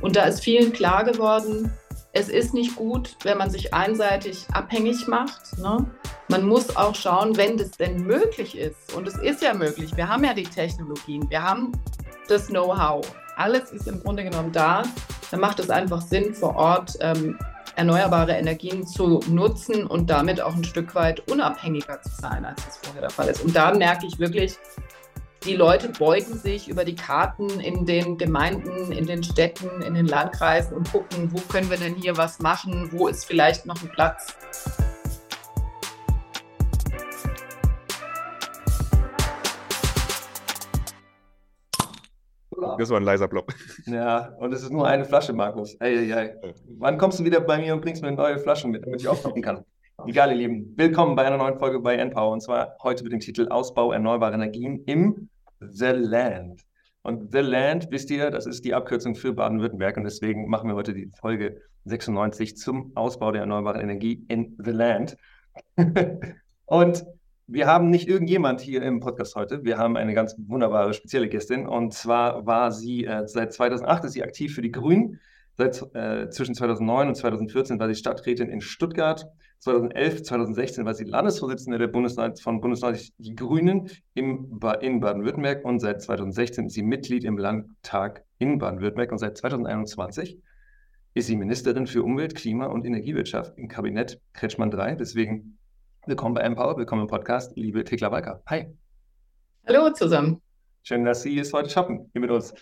Und da ist vielen klar geworden, es ist nicht gut, wenn man sich einseitig abhängig macht. Ne? Man muss auch schauen, wenn das denn möglich ist. Und es ist ja möglich. Wir haben ja die Technologien, wir haben das Know-how. Alles ist im Grunde genommen da. Dann macht es einfach Sinn, vor Ort ähm, erneuerbare Energien zu nutzen und damit auch ein Stück weit unabhängiger zu sein, als es vorher der Fall ist. Und da merke ich wirklich, die Leute beugen sich über die Karten in den Gemeinden, in den Städten, in den Landkreisen und gucken, wo können wir denn hier was machen, wo ist vielleicht noch ein Platz. Das war ein leiser Block. Ja, und es ist nur eine Flasche, Markus. Ei, ei, ei. Wann kommst du wieder bei mir und bringst mir neue Flaschen mit, damit ich aufmachen kann? Egal, ihr Lieben. Willkommen bei einer neuen Folge bei Npower und zwar heute mit dem Titel Ausbau erneuerbarer Energien im The Land. Und The Land, wisst ihr, das ist die Abkürzung für Baden-Württemberg und deswegen machen wir heute die Folge 96 zum Ausbau der erneuerbaren Energie in The Land. und wir haben nicht irgendjemand hier im Podcast heute. Wir haben eine ganz wunderbare, spezielle Gästin. Und zwar war sie äh, seit 2008 ist sie aktiv für die Grünen. Seit äh, zwischen 2009 und 2014 war sie Stadträtin in Stuttgart. 2011, 2016 war sie Landesvorsitzende der Bundesrat von Bundesrat Die Grünen im ba in Baden-Württemberg und seit 2016 ist sie Mitglied im Landtag in Baden-Württemberg und seit 2021 ist sie Ministerin für Umwelt, Klima und Energiewirtschaft im Kabinett Kretschmann III. Deswegen Willkommen bei Empower, willkommen im Podcast, liebe Thekla Walker. Hi. Hallo zusammen. Schön, dass Sie es heute schaffen, hier mit uns.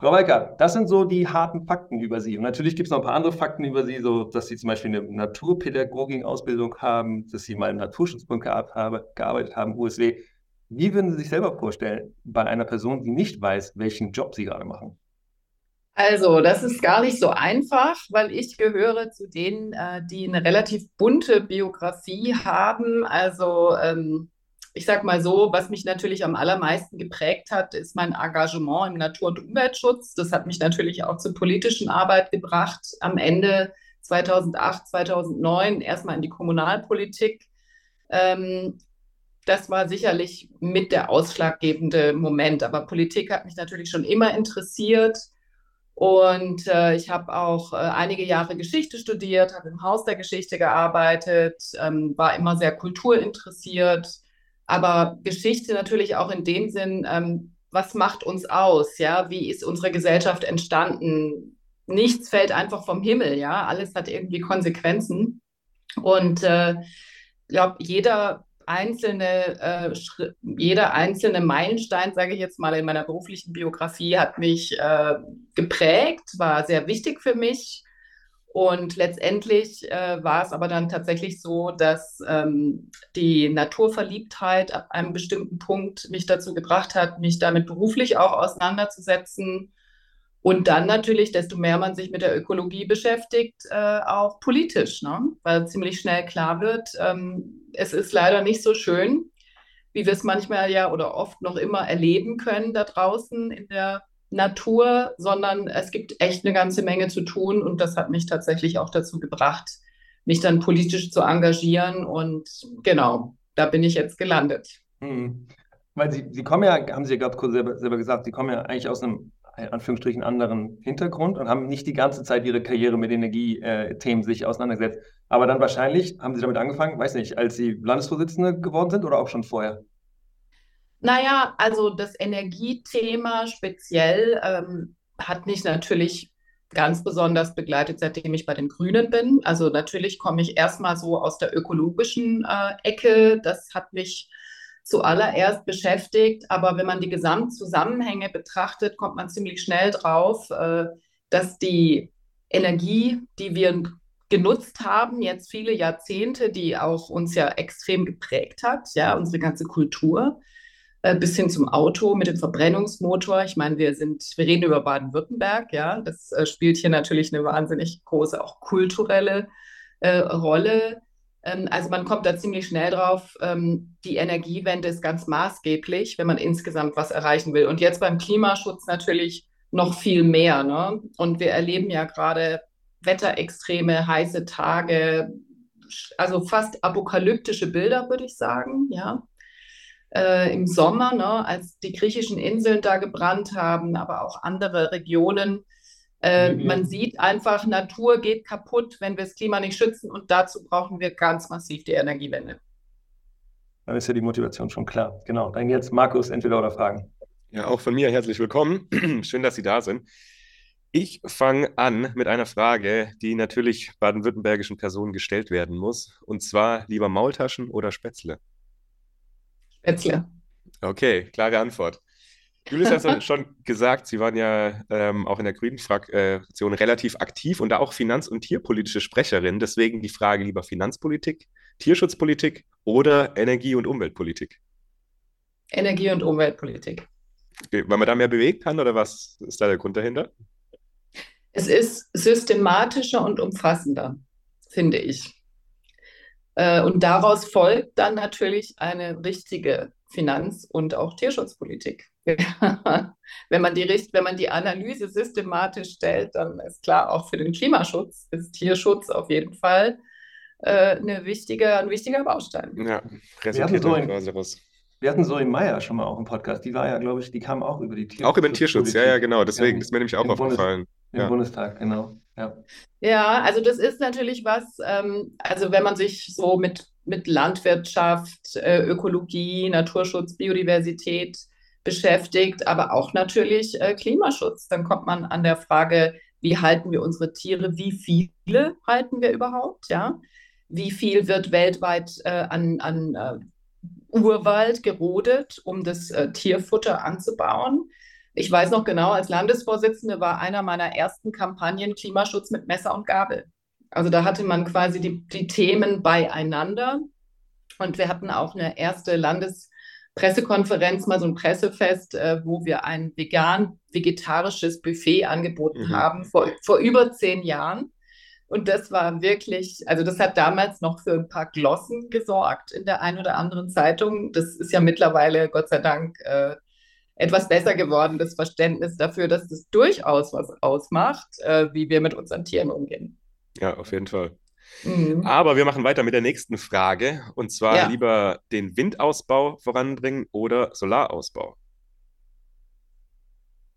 Frau Walker, das sind so die harten Fakten über Sie. Und natürlich gibt es noch ein paar andere Fakten über Sie, so dass Sie zum Beispiel eine Naturpädagogik-Ausbildung haben, dass Sie mal im Naturschutzbund gearbeitet haben, USW. Wie würden Sie sich selber vorstellen bei einer Person, die nicht weiß, welchen Job Sie gerade machen? Also, das ist gar nicht so einfach, weil ich gehöre zu denen, äh, die eine relativ bunte Biografie haben. Also, ähm, ich sag mal so, was mich natürlich am allermeisten geprägt hat, ist mein Engagement im Natur- und Umweltschutz. Das hat mich natürlich auch zur politischen Arbeit gebracht. Am Ende 2008, 2009 erstmal in die Kommunalpolitik. Ähm, das war sicherlich mit der ausschlaggebende Moment. Aber Politik hat mich natürlich schon immer interessiert. Und äh, ich habe auch äh, einige Jahre Geschichte studiert, habe im Haus der Geschichte gearbeitet, ähm, war immer sehr kulturinteressiert, aber Geschichte natürlich auch in dem Sinn, ähm, was macht uns aus? Ja, wie ist unsere Gesellschaft entstanden? Nichts fällt einfach vom Himmel, ja, alles hat irgendwie Konsequenzen. Und äh, ich glaube, jeder einzelne, äh, jeder einzelne Meilenstein, sage ich jetzt mal, in meiner beruflichen Biografie hat mich äh, geprägt, war sehr wichtig für mich. Und letztendlich äh, war es aber dann tatsächlich so, dass ähm, die Naturverliebtheit ab einem bestimmten Punkt mich dazu gebracht hat, mich damit beruflich auch auseinanderzusetzen und dann natürlich, desto mehr man sich mit der Ökologie beschäftigt, äh, auch politisch, ne? weil ziemlich schnell klar wird, ähm, es ist leider nicht so schön, wie wir es manchmal ja oder oft noch immer erleben können da draußen in der Natur, sondern es gibt echt eine ganze Menge zu tun und das hat mich tatsächlich auch dazu gebracht, mich dann politisch zu engagieren und genau, da bin ich jetzt gelandet. Hm. Weil Sie, Sie kommen ja, haben Sie ja gerade selber, selber gesagt, Sie kommen ja eigentlich aus einem in Anführungsstrichen anderen Hintergrund und haben nicht die ganze Zeit ihre Karriere mit Energiethemen sich auseinandergesetzt. Aber dann wahrscheinlich haben sie damit angefangen, weiß nicht, als sie Landesvorsitzende geworden sind oder auch schon vorher? Naja, also das Energiethema speziell ähm, hat mich natürlich ganz besonders begleitet, seitdem ich bei den Grünen bin. Also natürlich komme ich erstmal so aus der ökologischen äh, Ecke. Das hat mich zuallererst beschäftigt. Aber wenn man die Gesamtzusammenhänge betrachtet, kommt man ziemlich schnell drauf, äh, dass die Energie, die wir genutzt haben, jetzt viele Jahrzehnte, die auch uns ja extrem geprägt hat, ja, unsere ganze Kultur, bis hin zum Auto mit dem Verbrennungsmotor. Ich meine, wir sind, wir reden über Baden-Württemberg, ja, das äh, spielt hier natürlich eine wahnsinnig große, auch kulturelle äh, Rolle. Ähm, also man kommt da ziemlich schnell drauf, ähm, die Energiewende ist ganz maßgeblich, wenn man insgesamt was erreichen will. Und jetzt beim Klimaschutz natürlich noch viel mehr. Ne? Und wir erleben ja gerade Wetterextreme, heiße Tage, also fast apokalyptische Bilder, würde ich sagen, ja. Äh, Im Sommer, ne, als die griechischen Inseln da gebrannt haben, aber auch andere Regionen, Äh, mhm. Man sieht einfach, Natur geht kaputt, wenn wir das Klima nicht schützen und dazu brauchen wir ganz massiv die Energiewende. Dann ist ja die Motivation schon klar. Genau. Dann jetzt Markus, entweder oder Fragen. Ja, auch von mir herzlich willkommen. Schön, dass Sie da sind. Ich fange an mit einer Frage, die natürlich baden-württembergischen Personen gestellt werden muss. Und zwar lieber Maultaschen oder Spätzle? Spätzle. Okay, klare Antwort. Julius hat schon gesagt, Sie waren ja ähm, auch in der Grünen Fraktion relativ aktiv und da auch finanz- und tierpolitische Sprecherin. Deswegen die Frage lieber Finanzpolitik, Tierschutzpolitik oder Energie- und Umweltpolitik? Energie- und Umweltpolitik. Okay, weil man da mehr bewegen kann oder was ist da der Grund dahinter? Es ist systematischer und umfassender, finde ich. Äh, und daraus folgt dann natürlich eine richtige Finanz- und auch Tierschutzpolitik. wenn, man die, wenn man die Analyse systematisch stellt, dann ist klar, auch für den Klimaschutz ist Tierschutz auf jeden Fall äh, eine wichtige, ein wichtiger Baustein. Ja, resultiert so quasi raus. Wir hatten Zoe Meyer schon mal auch im Podcast. Die war ja, glaube ich, die kam auch über die Tierschutz. Auch über den Tierschutz, ja, ja, genau. Deswegen, ja, das ist mir nämlich auch aufgefallen. Im ja. Bundestag, genau. Ja. ja, also das ist natürlich was, ähm, also wenn man sich so mit, mit Landwirtschaft, äh, Ökologie, Naturschutz, Biodiversität beschäftigt, aber auch natürlich äh, Klimaschutz, dann kommt man an der Frage, wie halten wir unsere Tiere, wie viele halten wir überhaupt, ja? Wie viel wird weltweit äh, an, an äh, Urwald gerodet, um das äh, Tierfutter anzubauen? Ich weiß noch genau, als Landesvorsitzende war einer meiner ersten Kampagnen Klimaschutz mit Messer und Gabel. Also da hatte man quasi die, die Themen beieinander. Und wir hatten auch eine erste Landespressekonferenz, mal so ein Pressefest, äh, wo wir ein vegan-vegetarisches Buffet angeboten mhm. haben, vor, vor über zehn Jahren. Und das war wirklich, also das hat damals noch für ein paar Glossen gesorgt in der einen oder anderen Zeitung. Das ist ja mittlerweile, Gott sei Dank, äh, etwas besser geworden, das Verständnis dafür, dass das durchaus was ausmacht, äh, wie wir mit unseren Tieren umgehen. Ja, auf jeden Fall. Mhm. Aber wir machen weiter mit der nächsten Frage und zwar ja. lieber den Windausbau voranbringen oder Solarausbau.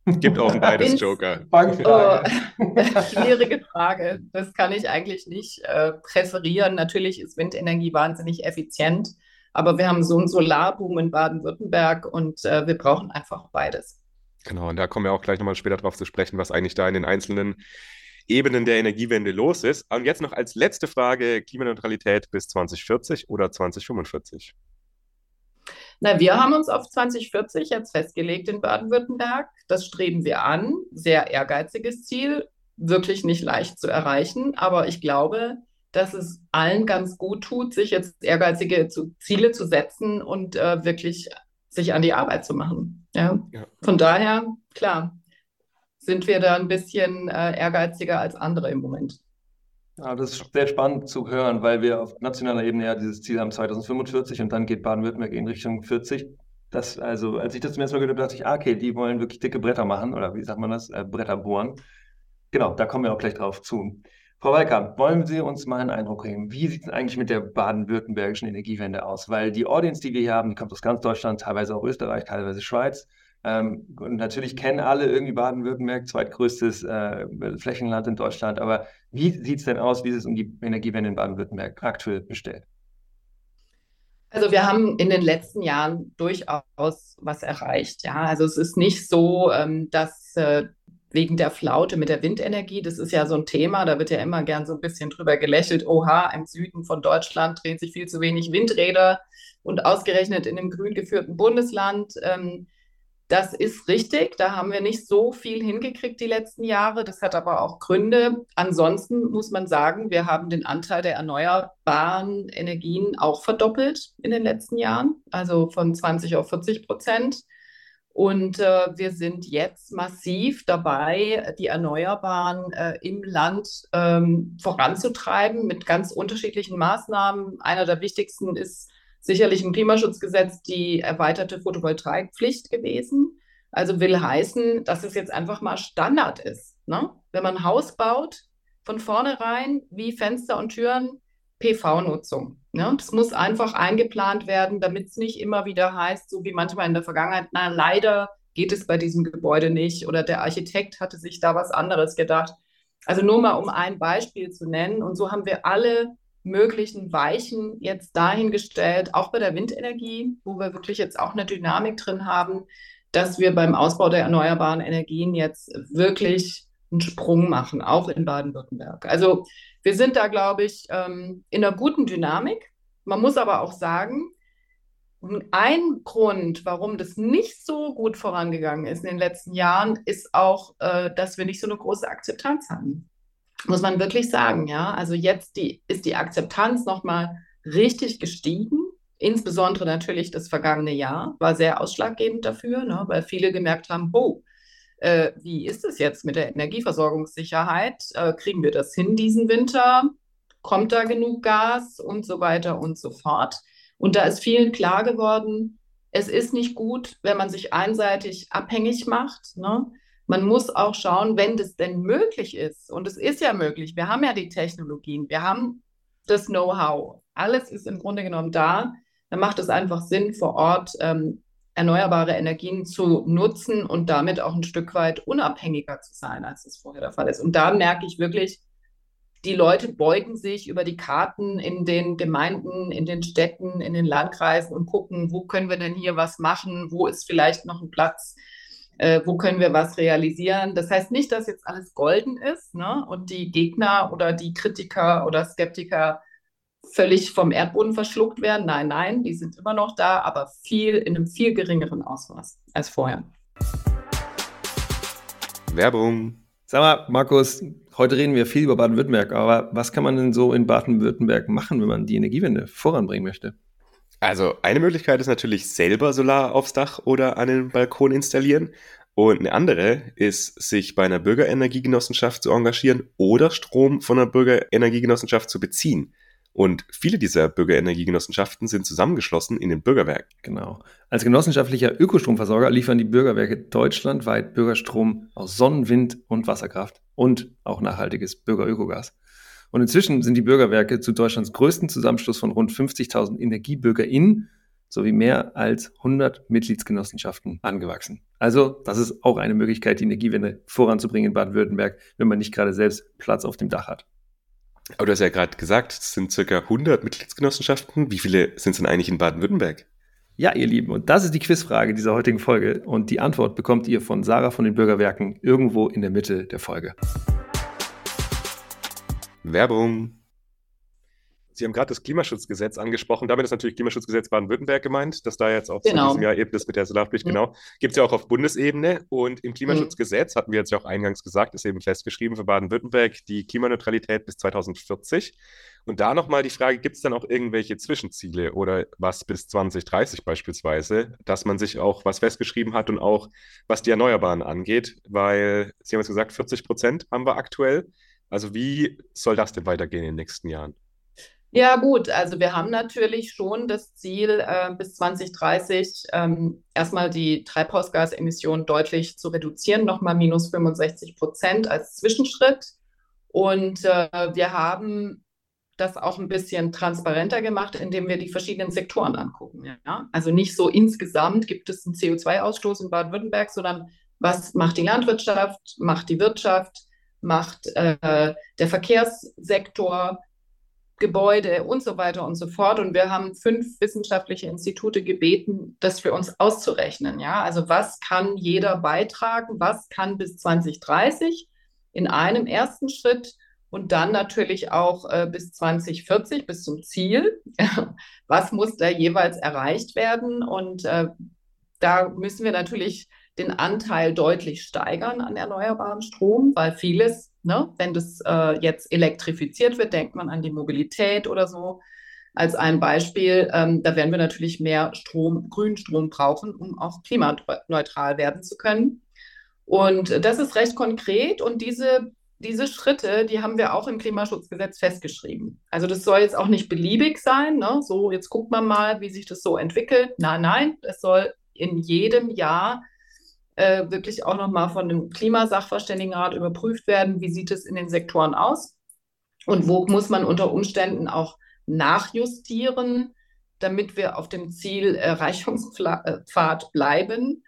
Gibt auch ein beides Joker. Oh, schwierige Frage. Das kann ich eigentlich nicht äh, präferieren. Natürlich ist Windenergie wahnsinnig effizient. Aber wir haben so einen Solarboom in Baden-Württemberg und äh, wir brauchen einfach beides. Genau, und da kommen wir auch gleich nochmal später drauf zu sprechen, was eigentlich da in den einzelnen Ebenen der Energiewende los ist. Und jetzt noch als letzte Frage: Klimaneutralität bis 2040 oder 2045? Na, wir haben uns auf 2040 jetzt festgelegt in Baden-Württemberg. Das streben wir an. Sehr ehrgeiziges Ziel, wirklich nicht leicht zu erreichen. Aber ich glaube, dass es allen ganz gut tut, sich jetzt ehrgeizige Ziele zu setzen und äh, wirklich sich an die Arbeit zu machen. Ja? ja? Von daher, klar, sind wir da ein bisschen äh, ehrgeiziger als andere im Moment. Ja, das ist sehr spannend zu hören, weil wir auf nationaler Ebene ja dieses Ziel haben 2045 und dann geht Baden-Württemberg in Richtung 40. Das, also, als ich das zum ersten Mal gehört habe, dachte ich, ah, okay, die wollen wirklich dicke Bretter machen oder wie sagt man das? Äh, Bretter bohren. Genau, da kommen wir auch gleich drauf zu. Frau Walker, wollen Sie uns mal einen Eindruck geben? Wie sieht es eigentlich mit der baden-württembergischen Energiewende aus? Weil die Audience, die wir hier haben, die kommt aus ganz Deutschland, teilweise auch Österreich, teilweise Schweiz. Ähm, und natürlich kennen alle irgendwie Baden-Württemberg, zweitgrößtes äh, Flächenland in Deutschland. Aber wie sieht es denn aus, wie ist es um die Energiewende in Baden-Württemberg aktuell bestellt? Also wir haben in den letzten Jahren durchaus was erreicht. Ja, also es ist nicht so, ähm, dass äh, wegen der Flaute mit der Windenergie. Das ist ja so ein Thema, da wird ja immer gern so ein bisschen drüber gelächelt. Oha, im Süden von Deutschland drehen sich viel zu wenig Windräder und ausgerechnet in einem grün geführten Bundesland. Ähm, das ist richtig, da haben wir nicht so viel hingekriegt die letzten Jahre. Das hat aber auch Gründe. Ansonsten muss man sagen, wir haben den Anteil der erneuerbaren Energien auch verdoppelt in den letzten Jahren, also von 20 auf 40 Prozent. Und äh, wir sind jetzt massiv dabei, die Erneuerbaren äh, im Land ähm, voranzutreiben mit ganz unterschiedlichen Maßnahmen. Einer der wichtigsten ist sicherlich im Klimaschutzgesetz die erweiterte Photovoltaikpflicht gewesen. Also will heißen, dass es jetzt einfach mal Standard ist. Ne? Wenn man ein Haus baut, von vornherein wie Fenster und Türen PV-Nutzung. Ne? Das muss einfach eingeplant werden, damit es nicht immer wieder heißt, so wie manchmal in der Vergangenheit, na leider geht es bei diesem Gebäude nicht oder der Architekt hatte sich da was anderes gedacht. Also nur mal um ein Beispiel zu nennen. Und so haben wir alle möglichen Weichen jetzt dahingestellt, auch bei der Windenergie, wo wir wirklich jetzt auch eine Dynamik drin haben, dass wir beim Ausbau der erneuerbaren Energien jetzt wirklich einen Sprung machen, auch in Baden-Württemberg. Also wir sind da, glaube ich, ähm, in einer guten Dynamik. Man muss aber auch sagen, ein Grund, warum das nicht so gut vorangegangen ist in den letzten Jahren, ist auch, äh, dass wir nicht so eine große Akzeptanz haben. Muss man wirklich sagen, ja. Also jetzt die, ist die Akzeptanz nochmal richtig gestiegen. Insbesondere natürlich das vergangene Jahr war sehr ausschlaggebend dafür, ne, weil viele gemerkt haben, oh, äh, wie ist es jetzt mit der Energieversorgungssicherheit? Äh, kriegen wir das hin diesen Winter? Kommt da genug Gas und so weiter und so fort? Und da ist vielen klar geworden, es ist nicht gut, wenn man sich einseitig abhängig macht. Ne? Man muss auch schauen, wenn das denn möglich ist. Und es ist ja möglich. Wir haben ja die Technologien, wir haben das Know-how. Alles ist im Grunde genommen da. Dann macht es einfach Sinn, vor Ort ähm, erneuerbare Energien zu nutzen und damit auch ein Stück weit unabhängiger zu sein, als es vorher der Fall ist. Und da merke ich wirklich, die Leute beugen sich über die Karten in den Gemeinden, in den Städten, in den Landkreisen und gucken, wo können wir denn hier was machen, wo ist vielleicht noch ein Platz, äh, wo können wir was realisieren. Das heißt nicht, dass jetzt alles golden ist ne? und die Gegner oder die Kritiker oder Skeptiker völlig vom Erdboden verschluckt werden. Nein, nein, die sind immer noch da, aber viel in einem viel geringeren Ausmaß als vorher. Werbung. Sag mal, Markus, heute reden wir viel über Baden-Württemberg, aber was kann man denn so in Baden-Württemberg machen, wenn man die Energiewende voranbringen möchte? Also eine Möglichkeit ist natürlich selber Solar aufs Dach oder an den Balkon installieren. Und eine andere ist, sich bei einer Bürgerenergiegenossenschaft zu engagieren oder Strom von einer Bürgerenergiegenossenschaft zu beziehen. Und viele dieser Bürgerenergiegenossenschaften sind zusammengeschlossen in den Bürgerwerken. Genau. Als genossenschaftlicher Ökostromversorger liefern die Bürgerwerke deutschlandweit Bürgerstrom aus Sonnen-, Wind- und Wasserkraft und auch nachhaltiges Bürgerökogas. Und inzwischen sind die Bürgerwerke zu Deutschlands größten Zusammenschluss von rund 50.000 EnergiebürgerInnen sowie mehr als 100 Mitgliedsgenossenschaften angewachsen. Also, das ist auch eine Möglichkeit, die Energiewende voranzubringen in Baden-Württemberg, wenn man nicht gerade selbst Platz auf dem Dach hat. Aber du hast ja gerade gesagt, es sind circa 100 Mitgliedsgenossenschaften. Wie viele sind es denn eigentlich in Baden-Württemberg? Ja, ihr Lieben, und das ist die Quizfrage dieser heutigen Folge. Und die Antwort bekommt ihr von Sarah von den Bürgerwerken irgendwo in der Mitte der Folge. Werbung. Sie haben gerade das Klimaschutzgesetz angesprochen. Damit ist natürlich Klimaschutzgesetz Baden-Württemberg gemeint, dass da jetzt auch genau. diesem Jahr eben das mit der Solarpflicht, mhm. genau, gibt es ja auch auf Bundesebene. Und im Klimaschutzgesetz, mhm. hatten wir jetzt ja auch eingangs gesagt, ist eben festgeschrieben für Baden-Württemberg die Klimaneutralität bis 2040. Und da nochmal die Frage, gibt es dann auch irgendwelche Zwischenziele oder was bis 2030 beispielsweise, dass man sich auch was festgeschrieben hat und auch was die Erneuerbaren angeht, weil Sie haben jetzt gesagt, 40 Prozent haben wir aktuell. Also wie soll das denn weitergehen in den nächsten Jahren? Ja, gut, also wir haben natürlich schon das Ziel, äh, bis 2030 ähm, erstmal die Treibhausgasemissionen deutlich zu reduzieren, nochmal minus 65 Prozent als Zwischenschritt. Und äh, wir haben das auch ein bisschen transparenter gemacht, indem wir die verschiedenen Sektoren angucken. Ja? Also nicht so insgesamt gibt es einen CO2-Ausstoß in Baden-Württemberg, sondern was macht die Landwirtschaft, macht die Wirtschaft, macht äh, der Verkehrssektor, Gebäude und so weiter und so fort. Und wir haben fünf wissenschaftliche Institute gebeten, das für uns auszurechnen. Ja, also was kann jeder beitragen? Was kann bis 2030 in einem ersten Schritt und dann natürlich auch äh, bis 2040, bis zum Ziel. was muss da jeweils erreicht werden? Und äh, da müssen wir natürlich den Anteil deutlich steigern an erneuerbarem Strom, weil vieles Ne? Wenn das äh, jetzt elektrifiziert wird, denkt man an die Mobilität oder so. Als ein Beispiel, ähm, da werden wir natürlich mehr Strom, Grünstrom brauchen, um auch klimaneutral werden zu können. Und das ist recht konkret und diese, diese Schritte, die haben wir auch im Klimaschutzgesetz festgeschrieben. Also das soll jetzt auch nicht beliebig sein, ne? so jetzt guckt man mal, wie sich das so entwickelt. Nein, nein, es soll in jedem Jahr äh, wirklich auch nochmal von dem Klimasachverständigenrat überprüft werden, wie sieht es in den Sektoren aus und wo muss man unter Umständen auch nachjustieren, damit wir auf dem Zielerreichungspfad bleiben.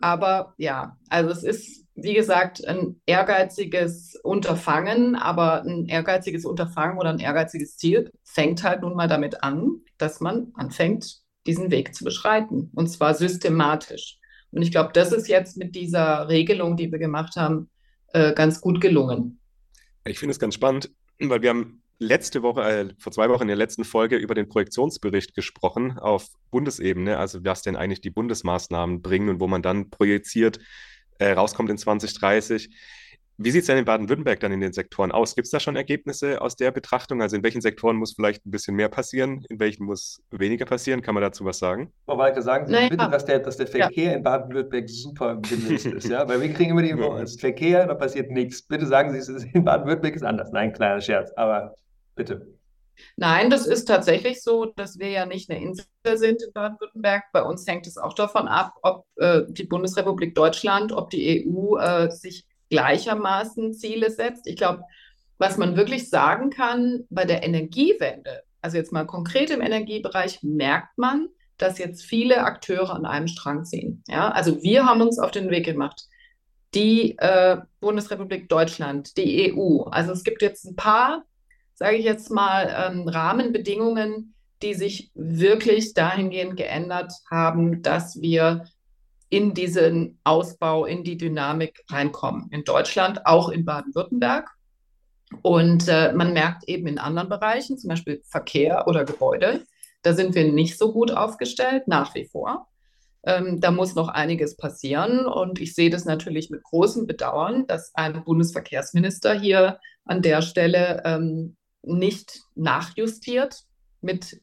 Aber ja, also es ist, wie gesagt, ein ehrgeiziges Unterfangen, aber ein ehrgeiziges Unterfangen oder ein ehrgeiziges Ziel fängt halt nun mal damit an, dass man anfängt, diesen Weg zu beschreiten und zwar systematisch. Und ich glaube, das ist jetzt mit dieser Regelung, die wir gemacht haben, äh, ganz gut gelungen. Ich finde es ganz spannend, weil wir haben letzte Woche, äh, vor zwei Wochen in der letzten Folge über den Projektionsbericht gesprochen auf Bundesebene, also was denn eigentlich die Bundesmaßnahmen bringen und wo man dann projiziert, äh, rauskommt in 2030. Wie sieht es denn in Baden-Württemberg dann in den Sektoren aus? Gibt es da schon Ergebnisse aus der Betrachtung? Also in welchen Sektoren muss vielleicht ein bisschen mehr passieren, in welchen muss weniger passieren? Kann man dazu was sagen? Frau Walke, sagen Sie naja. bitte, dass der, dass der Verkehr ja. in Baden-Württemberg super gelöst ist, ja? Weil wir kriegen immer die Info, es ist Verkehr, da passiert nichts. Bitte sagen Sie, es ist in Baden-Württemberg ist anders. Nein, kleiner Scherz, aber bitte. Nein, das ist tatsächlich so, dass wir ja nicht eine Insel sind in Baden-Württemberg. Bei uns hängt es auch davon ab, ob äh, die Bundesrepublik Deutschland, ob die EU äh, sich gleichermaßen Ziele setzt. Ich glaube, was man wirklich sagen kann bei der Energiewende, also jetzt mal konkret im Energiebereich, merkt man, dass jetzt viele Akteure an einem Strang ziehen. Ja, also wir haben uns auf den Weg gemacht. Die äh, Bundesrepublik Deutschland, die EU. Also es gibt jetzt ein paar, sage ich jetzt mal, ähm, Rahmenbedingungen, die sich wirklich dahingehend geändert haben, dass wir in diesen Ausbau, in die Dynamik reinkommen. In Deutschland, auch in Baden-Württemberg. Und äh, man merkt eben in anderen Bereichen, zum Beispiel Verkehr oder Gebäude, da sind wir nicht so gut aufgestellt, nach wie vor. Ähm, da muss noch einiges passieren. Und ich sehe das natürlich mit großem Bedauern, dass ein Bundesverkehrsminister hier an der Stelle ähm, nicht nachjustiert mit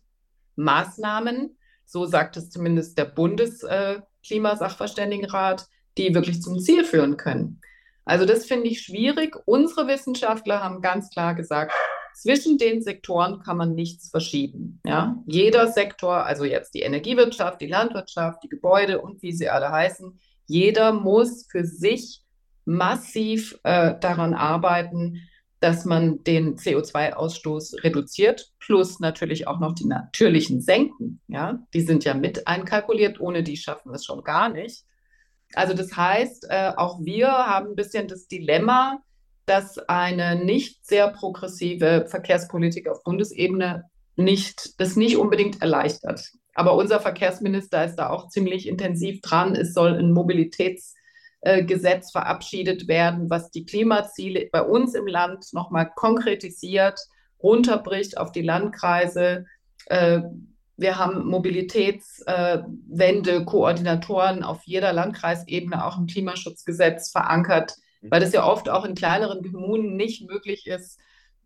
Maßnahmen. So sagt es zumindest der Bundes. Äh, Klimasachverständigenrat, die wirklich zum Ziel führen können. Also das finde ich schwierig. Unsere Wissenschaftler haben ganz klar gesagt, zwischen den Sektoren kann man nichts verschieben. Ja? Jeder Sektor, also jetzt die Energiewirtschaft, die Landwirtschaft, die Gebäude und wie sie alle heißen, jeder muss für sich massiv äh, daran arbeiten, dass man den CO2-Ausstoß reduziert, plus natürlich auch noch die natürlichen Senken. Ja, die sind ja mit einkalkuliert, ohne die schaffen wir es schon gar nicht. Also das heißt, äh, auch wir haben ein bisschen das Dilemma, dass eine nicht sehr progressive Verkehrspolitik auf Bundesebene nicht, das nicht unbedingt erleichtert. Aber unser Verkehrsminister ist da auch ziemlich intensiv dran. Es soll ein Mobilitäts- äh, Gesetz verabschiedet werden, was die Klimaziele bei uns im Land nochmal konkretisiert, runterbricht auf die Landkreise. Äh, wir haben Mobilitätswende, äh, Koordinatoren auf jeder Landkreisebene auch im Klimaschutzgesetz verankert, mhm. weil das ja oft auch in kleineren Kommunen nicht möglich ist.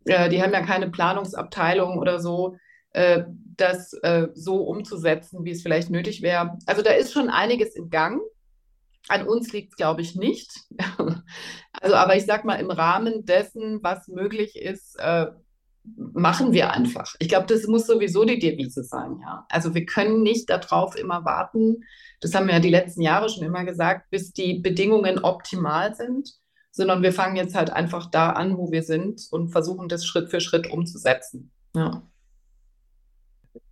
die haben ja keine Planungsabteilung oder so, das so umzusetzen, wie es vielleicht nötig wäre. Also da ist schon einiges in Gang. An uns liegt es, glaube ich, nicht. also, aber ich sage mal, im Rahmen dessen, was möglich ist, äh, machen wir einfach. Ich glaube, das muss sowieso die Devise sein, ja. Also wir können nicht darauf immer warten, das haben wir ja die letzten Jahre schon immer gesagt, bis die Bedingungen optimal sind, sondern wir fangen jetzt halt einfach da an, wo wir sind und versuchen das Schritt für Schritt umzusetzen. Ja.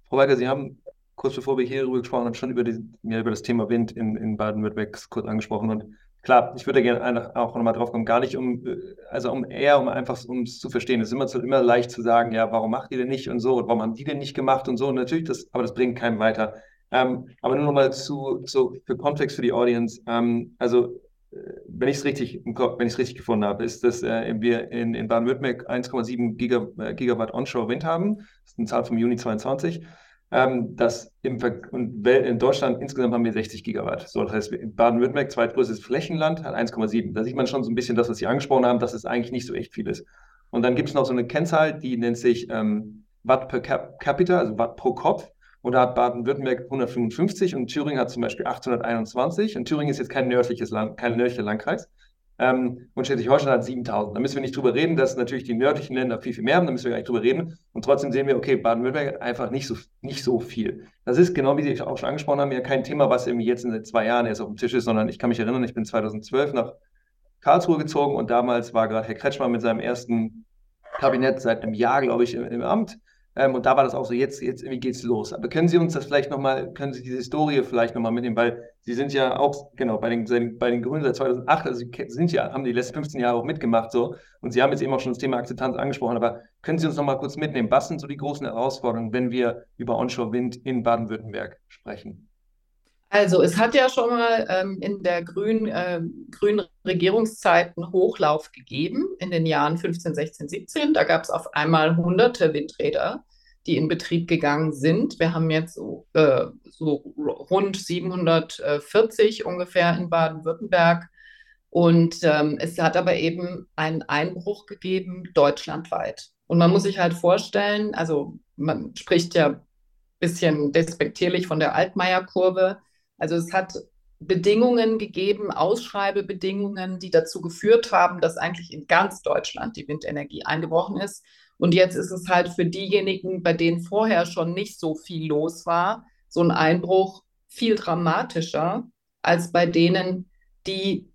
Frau Weiter, Sie haben kurz bevor wir hier darüber gesprochen haben, schon über, die, ja, über das Thema Wind in, in Baden-Württemberg kurz angesprochen. Und klar, ich würde gerne auch nochmal drauf kommen, gar nicht um, äh, also um eher, um einfach, um es zu verstehen. Es ist immer, zu, immer leicht zu sagen, ja, warum macht ihr denn nicht und so, und warum haben die denn nicht gemacht und so. Und natürlich, das, aber das bringt keinen weiter. Ähm, aber nur nochmal zu, zu, für Kontext für die Audience. Ähm, also, äh, wenn ich es richtig, richtig gefunden habe, ist, dass äh, wir in, in Baden-Württemberg 1,7 Giga, äh, Gigawatt Onshore Wind haben. Das ist eine Zahl vom Juni 22 ähm, dass im und in Deutschland insgesamt haben wir 60 Gigawatt. So, das heißt, Baden-Württemberg, zweitgrößtes Flächenland, hat 1,7. Da sieht man schon so ein bisschen das, was Sie angesprochen haben, dass es eigentlich nicht so echt viel ist. Und dann gibt es noch so eine Kennzahl, die nennt sich ähm, Watt per Cap Capita, also Watt pro Kopf. Und da hat Baden-Württemberg 155 und Thüringen hat zum Beispiel 821. Und Thüringen ist jetzt kein nördliches Land, kein nördlicher Landkreis. Ähm, und Schleswig-Holstein hat 7000. Da müssen wir nicht drüber reden, dass natürlich die nördlichen Länder viel, viel mehr haben. Da müssen wir gar nicht drüber reden. Und trotzdem sehen wir, okay, Baden-Württemberg hat einfach nicht so, nicht so viel. Das ist genau, wie Sie auch schon angesprochen haben, ja kein Thema, was irgendwie jetzt in zwei Jahren erst auf dem Tisch ist, sondern ich kann mich erinnern, ich bin 2012 nach Karlsruhe gezogen und damals war gerade Herr Kretschmann mit seinem ersten Kabinett seit einem Jahr, glaube ich, im, im Amt. Ähm, und da war das auch so, jetzt, jetzt irgendwie geht's los. Aber können Sie uns das vielleicht nochmal, können Sie diese Historie vielleicht nochmal mitnehmen, weil Sie sind ja auch, genau, bei den, bei den Grünen seit 2008, also Sie sind ja, haben die letzten 15 Jahre auch mitgemacht so und Sie haben jetzt eben auch schon das Thema Akzeptanz angesprochen, aber können Sie uns nochmal kurz mitnehmen, was sind so die großen Herausforderungen, wenn wir über Onshore-Wind in Baden-Württemberg sprechen? Also es hat ja schon mal ähm, in der grünen, äh, grünen Regierungszeit einen Hochlauf gegeben in den Jahren 15, 16, 17. Da gab es auf einmal hunderte Windräder, die in Betrieb gegangen sind. Wir haben jetzt so, äh, so rund 740 ungefähr in Baden-Württemberg. Und ähm, es hat aber eben einen Einbruch gegeben deutschlandweit. Und man muss sich halt vorstellen, also man spricht ja ein bisschen despektierlich von der Altmaier-Kurve. Also es hat Bedingungen gegeben, Ausschreibebedingungen, die dazu geführt haben, dass eigentlich in ganz Deutschland die Windenergie eingebrochen ist. Und jetzt ist es halt für diejenigen, bei denen vorher schon nicht so viel los war, so ein Einbruch viel dramatischer als bei denen, die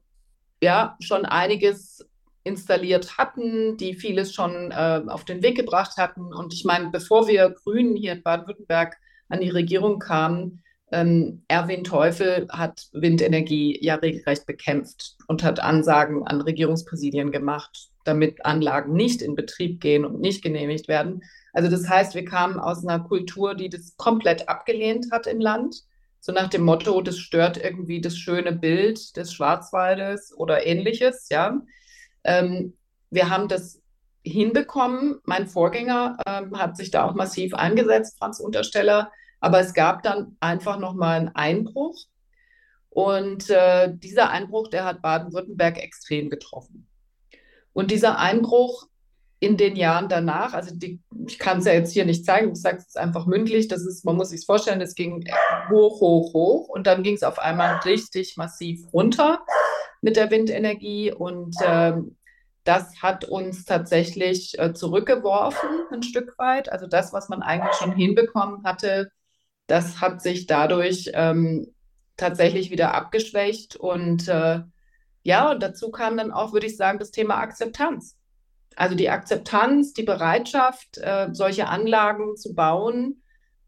ja schon einiges installiert hatten, die vieles schon äh, auf den Weg gebracht hatten. Und ich meine, bevor wir Grünen hier in Baden-Württemberg an die Regierung kamen, ähm, Erwin Teufel hat Windenergie ja regelrecht bekämpft und hat Ansagen an Regierungspräsidien gemacht, damit Anlagen nicht in Betrieb gehen und nicht genehmigt werden. Also das heißt, wir kamen aus einer Kultur, die das komplett abgelehnt hat im Land. So nach dem Motto, das stört irgendwie das schöne Bild des Schwarzwaldes oder ähnliches, ja. Ähm, wir haben das hinbekommen. Mein Vorgänger ähm, hat sich da auch massiv eingesetzt, Franz Untersteller, aber es gab dann einfach nochmal einen Einbruch. Und äh, dieser Einbruch, der hat Baden-Württemberg extrem getroffen. Und dieser Einbruch in den Jahren danach, also die, ich kann es ja jetzt hier nicht zeigen, ich sage es einfach mündlich, das ist, man muss sich vorstellen, es ging hoch, hoch, hoch und dann ging es auf einmal richtig massiv runter mit der Windenergie und äh, das hat uns tatsächlich äh, zurückgeworfen ein Stück weit. Also das, was man eigentlich schon hinbekommen hatte, das hat sich dadurch ähm, tatsächlich wieder abgeschwächt. Und äh, ja, und dazu kam dann auch, würde ich sagen, das Thema Akzeptanz. Also die Akzeptanz, die Bereitschaft, äh, solche Anlagen zu bauen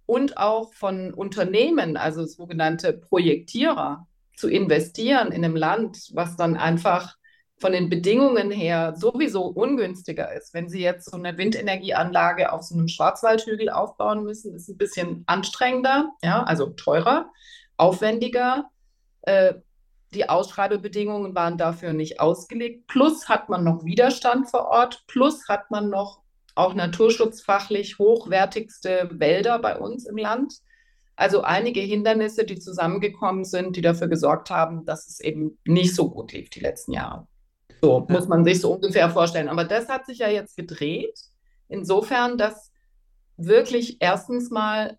und auch von Unternehmen, also sogenannte Projektierer, zu investieren in einem Land, was dann einfach von den Bedingungen her sowieso ungünstiger ist. Wenn Sie jetzt so eine Windenergieanlage auf so einem Schwarzwaldhügel aufbauen müssen, ist ein bisschen anstrengender, ja, also teurer, aufwendiger. Äh, die Ausschreibebedingungen waren dafür nicht ausgelegt. Plus hat man noch Widerstand vor Ort, plus hat man noch auch naturschutzfachlich hochwertigste Wälder bei uns im Land. Also einige Hindernisse, die zusammengekommen sind, die dafür gesorgt haben, dass es eben nicht so gut lief die letzten Jahre. So muss man sich so ungefähr vorstellen. Aber das hat sich ja jetzt gedreht. Insofern, dass wirklich erstens mal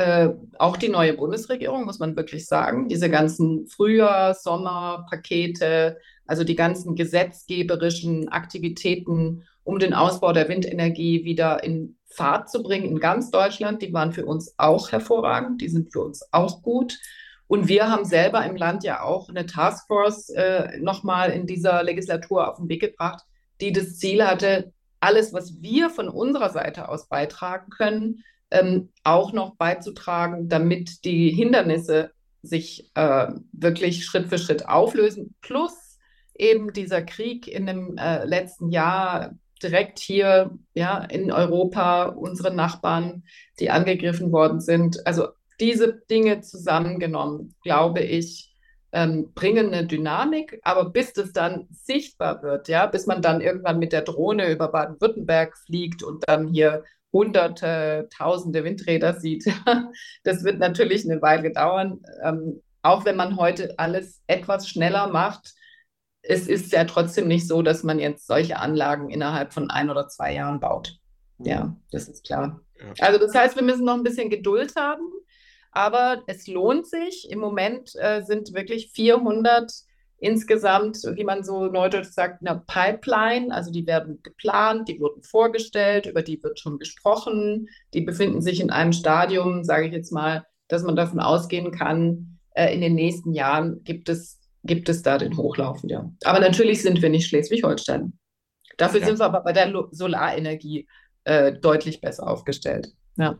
äh, auch die neue Bundesregierung, muss man wirklich sagen, diese ganzen Frühjahr-, Sommer-Pakete, also die ganzen gesetzgeberischen Aktivitäten, um den Ausbau der Windenergie wieder in Fahrt zu bringen in ganz Deutschland, die waren für uns auch hervorragend, die sind für uns auch gut. Und wir haben selber im Land ja auch eine Taskforce äh, nochmal in dieser Legislatur auf den Weg gebracht, die das Ziel hatte, alles, was wir von unserer Seite aus beitragen können, ähm, auch noch beizutragen, damit die Hindernisse sich äh, wirklich Schritt für Schritt auflösen. Plus eben dieser Krieg in dem äh, letzten Jahr direkt hier ja, in Europa, unsere Nachbarn, die angegriffen worden sind. Also diese Dinge zusammengenommen, glaube ich, ähm, bringen eine Dynamik, aber bis das dann sichtbar wird, ja, bis man dann irgendwann mit der Drohne über Baden-Württemberg fliegt und dann hier hunderte, tausende Windräder sieht, das wird natürlich eine Weile dauern. Ähm, auch wenn man heute alles etwas schneller macht, es ist ja trotzdem nicht so, dass man jetzt solche Anlagen innerhalb von ein oder zwei Jahren baut. Ja, das ist klar. Ja. Also das heißt, wir müssen noch ein bisschen Geduld haben. Aber es lohnt sich. Im Moment äh, sind wirklich 400 insgesamt, wie man so neudeutsch sagt, eine Pipeline. Also die werden geplant, die wurden vorgestellt, über die wird schon gesprochen. Die befinden sich in einem Stadium, sage ich jetzt mal, dass man davon ausgehen kann, äh, in den nächsten Jahren gibt es, gibt es da den Hochlauf wieder. Aber natürlich sind wir nicht Schleswig-Holstein. Dafür ja. sind wir aber bei der Lo Solarenergie äh, deutlich besser aufgestellt. Ja.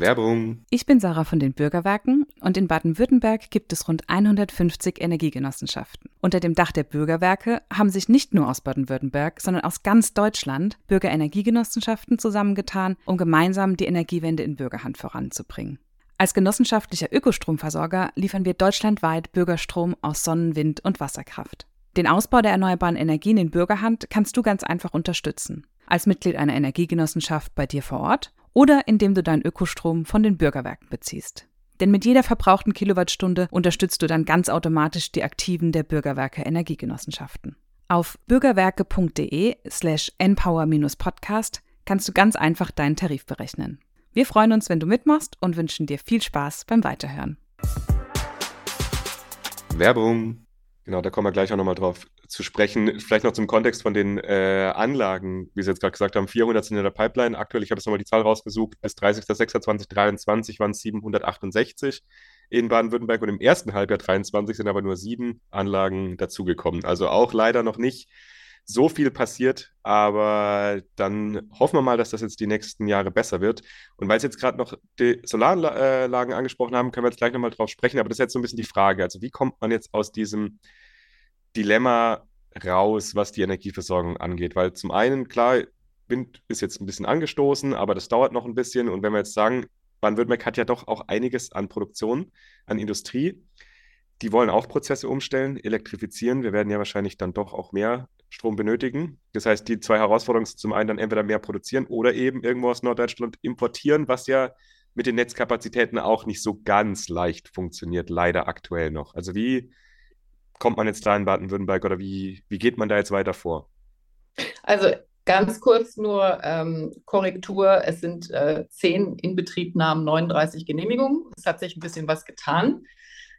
Werbung. Ich bin Sarah von den Bürgerwerken und in Baden-Württemberg gibt es rund 150 Energiegenossenschaften. Unter dem Dach der Bürgerwerke haben sich nicht nur aus Baden-Württemberg, sondern aus ganz Deutschland Bürgerenergiegenossenschaften zusammengetan, um gemeinsam die Energiewende in Bürgerhand voranzubringen. Als genossenschaftlicher Ökostromversorger liefern wir deutschlandweit Bürgerstrom aus Sonnen-, Wind- und Wasserkraft. Den Ausbau der erneuerbaren Energien in Bürgerhand kannst du ganz einfach unterstützen. Als Mitglied einer Energiegenossenschaft bei dir vor Ort oder indem du deinen Ökostrom von den Bürgerwerken beziehst. Denn mit jeder verbrauchten Kilowattstunde unterstützt du dann ganz automatisch die Aktiven der Bürgerwerke Energiegenossenschaften. Auf bürgerwerke.de slash npower-podcast kannst du ganz einfach deinen Tarif berechnen. Wir freuen uns, wenn du mitmachst und wünschen dir viel Spaß beim Weiterhören. Werbung. Genau, da kommen wir gleich auch nochmal drauf zu sprechen. Vielleicht noch zum Kontext von den äh, Anlagen, wie Sie jetzt gerade gesagt haben, 400 sind in der Pipeline. Aktuell, ich habe jetzt nochmal die Zahl rausgesucht, bis 30.06.2023 waren es 768 in Baden-Württemberg und im ersten Halbjahr 2023 sind aber nur sieben Anlagen dazugekommen. Also auch leider noch nicht so viel passiert, aber dann hoffen wir mal, dass das jetzt die nächsten Jahre besser wird. Und weil Sie jetzt gerade noch die Solaranlagen angesprochen haben, können wir jetzt gleich nochmal drauf sprechen, aber das ist jetzt so ein bisschen die Frage. Also wie kommt man jetzt aus diesem Dilemma raus, was die Energieversorgung angeht. Weil zum einen, klar, Wind ist jetzt ein bisschen angestoßen, aber das dauert noch ein bisschen. Und wenn wir jetzt sagen, Baden-Württemberg hat ja doch auch einiges an Produktion, an Industrie. Die wollen auch Prozesse umstellen, elektrifizieren. Wir werden ja wahrscheinlich dann doch auch mehr Strom benötigen. Das heißt, die zwei Herausforderungen sind zum einen dann entweder mehr produzieren oder eben irgendwo aus Norddeutschland importieren, was ja mit den Netzkapazitäten auch nicht so ganz leicht funktioniert, leider aktuell noch. Also wie kommt man jetzt da in Baden-Württemberg oder wie, wie geht man da jetzt weiter vor? Also ganz kurz nur ähm, Korrektur. Es sind äh, 10 Inbetriebnahmen, 39 Genehmigungen. Es hat sich ein bisschen was getan.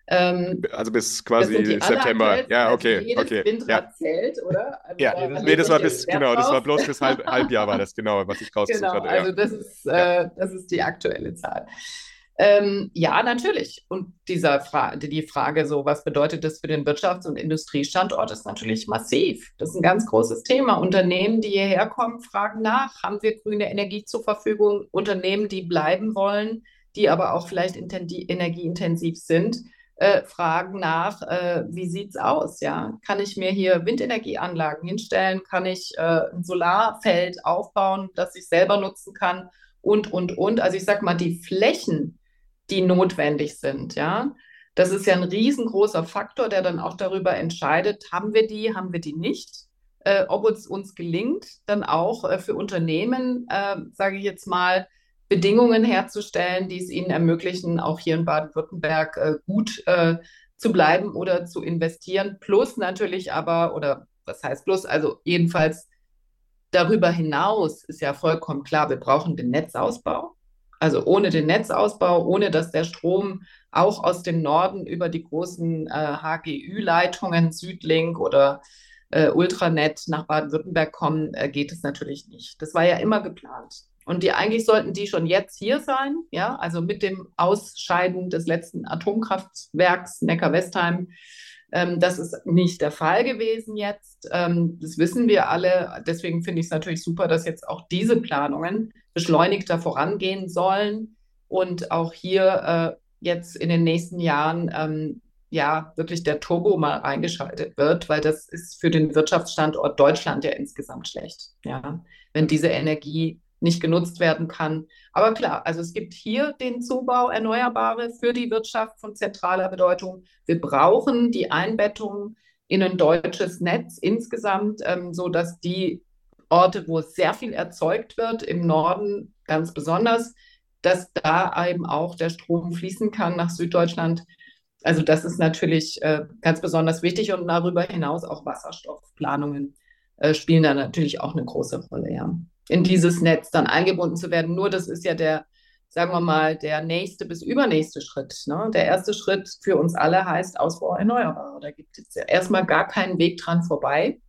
Ähm, also bis quasi September. Ja, okay. Also jedes okay. Windrad ja. zählt, oder? Also ja, da nee, das war bis, genau, das war bloß bis halb, Halbjahr war das, genau, was ich rausgesucht genau, hatte. Ja. Also das ist, äh, das ist die aktuelle Zahl. Ähm, ja, natürlich. Und dieser Fra die Frage, so was bedeutet das für den Wirtschafts- und Industriestandort, ist natürlich massiv. Das ist ein ganz großes Thema. Unternehmen, die hierher kommen, fragen nach, haben wir grüne Energie zur Verfügung? Unternehmen, die bleiben wollen, die aber auch vielleicht energieintensiv sind, äh, fragen nach, äh, wie sieht es aus? Ja? Kann ich mir hier Windenergieanlagen hinstellen? Kann ich äh, ein Solarfeld aufbauen, das ich selber nutzen kann? Und, und, und. Also ich sage mal, die Flächen, die notwendig sind, ja. Das ist ja ein riesengroßer Faktor, der dann auch darüber entscheidet, haben wir die, haben wir die nicht. Äh, ob es uns gelingt, dann auch äh, für Unternehmen, äh, sage ich jetzt mal, Bedingungen herzustellen, die es ihnen ermöglichen, auch hier in Baden-Württemberg äh, gut äh, zu bleiben oder zu investieren. Plus natürlich aber, oder was heißt plus, also jedenfalls darüber hinaus ist ja vollkommen klar, wir brauchen den Netzausbau. Also ohne den Netzausbau, ohne dass der Strom auch aus dem Norden über die großen äh, HGÜ-Leitungen, Südlink oder äh, Ultranet nach Baden-Württemberg kommen, äh, geht es natürlich nicht. Das war ja immer geplant. Und die eigentlich sollten die schon jetzt hier sein, ja, also mit dem Ausscheiden des letzten Atomkraftwerks Neckar-Westheim. Ähm, das ist nicht der Fall gewesen jetzt. Ähm, das wissen wir alle. Deswegen finde ich es natürlich super, dass jetzt auch diese Planungen beschleunigter vorangehen sollen und auch hier äh, jetzt in den nächsten Jahren ähm, ja wirklich der Turbo mal eingeschaltet wird, weil das ist für den Wirtschaftsstandort Deutschland ja insgesamt schlecht, ja, wenn diese Energie nicht genutzt werden kann. Aber klar, also es gibt hier den Zubau Erneuerbare für die Wirtschaft von zentraler Bedeutung. Wir brauchen die Einbettung in ein deutsches Netz insgesamt, ähm, so die Orte, wo sehr viel erzeugt wird, im Norden ganz besonders, dass da eben auch der Strom fließen kann nach Süddeutschland. Also das ist natürlich äh, ganz besonders wichtig und darüber hinaus auch Wasserstoffplanungen äh, spielen da natürlich auch eine große Rolle, ja. In dieses Netz dann eingebunden zu werden. Nur das ist ja der, sagen wir mal, der nächste bis übernächste Schritt. Ne? Der erste Schritt für uns alle heißt Ausbau erneuerbarer. Da gibt es ja erstmal gar keinen Weg dran vorbei.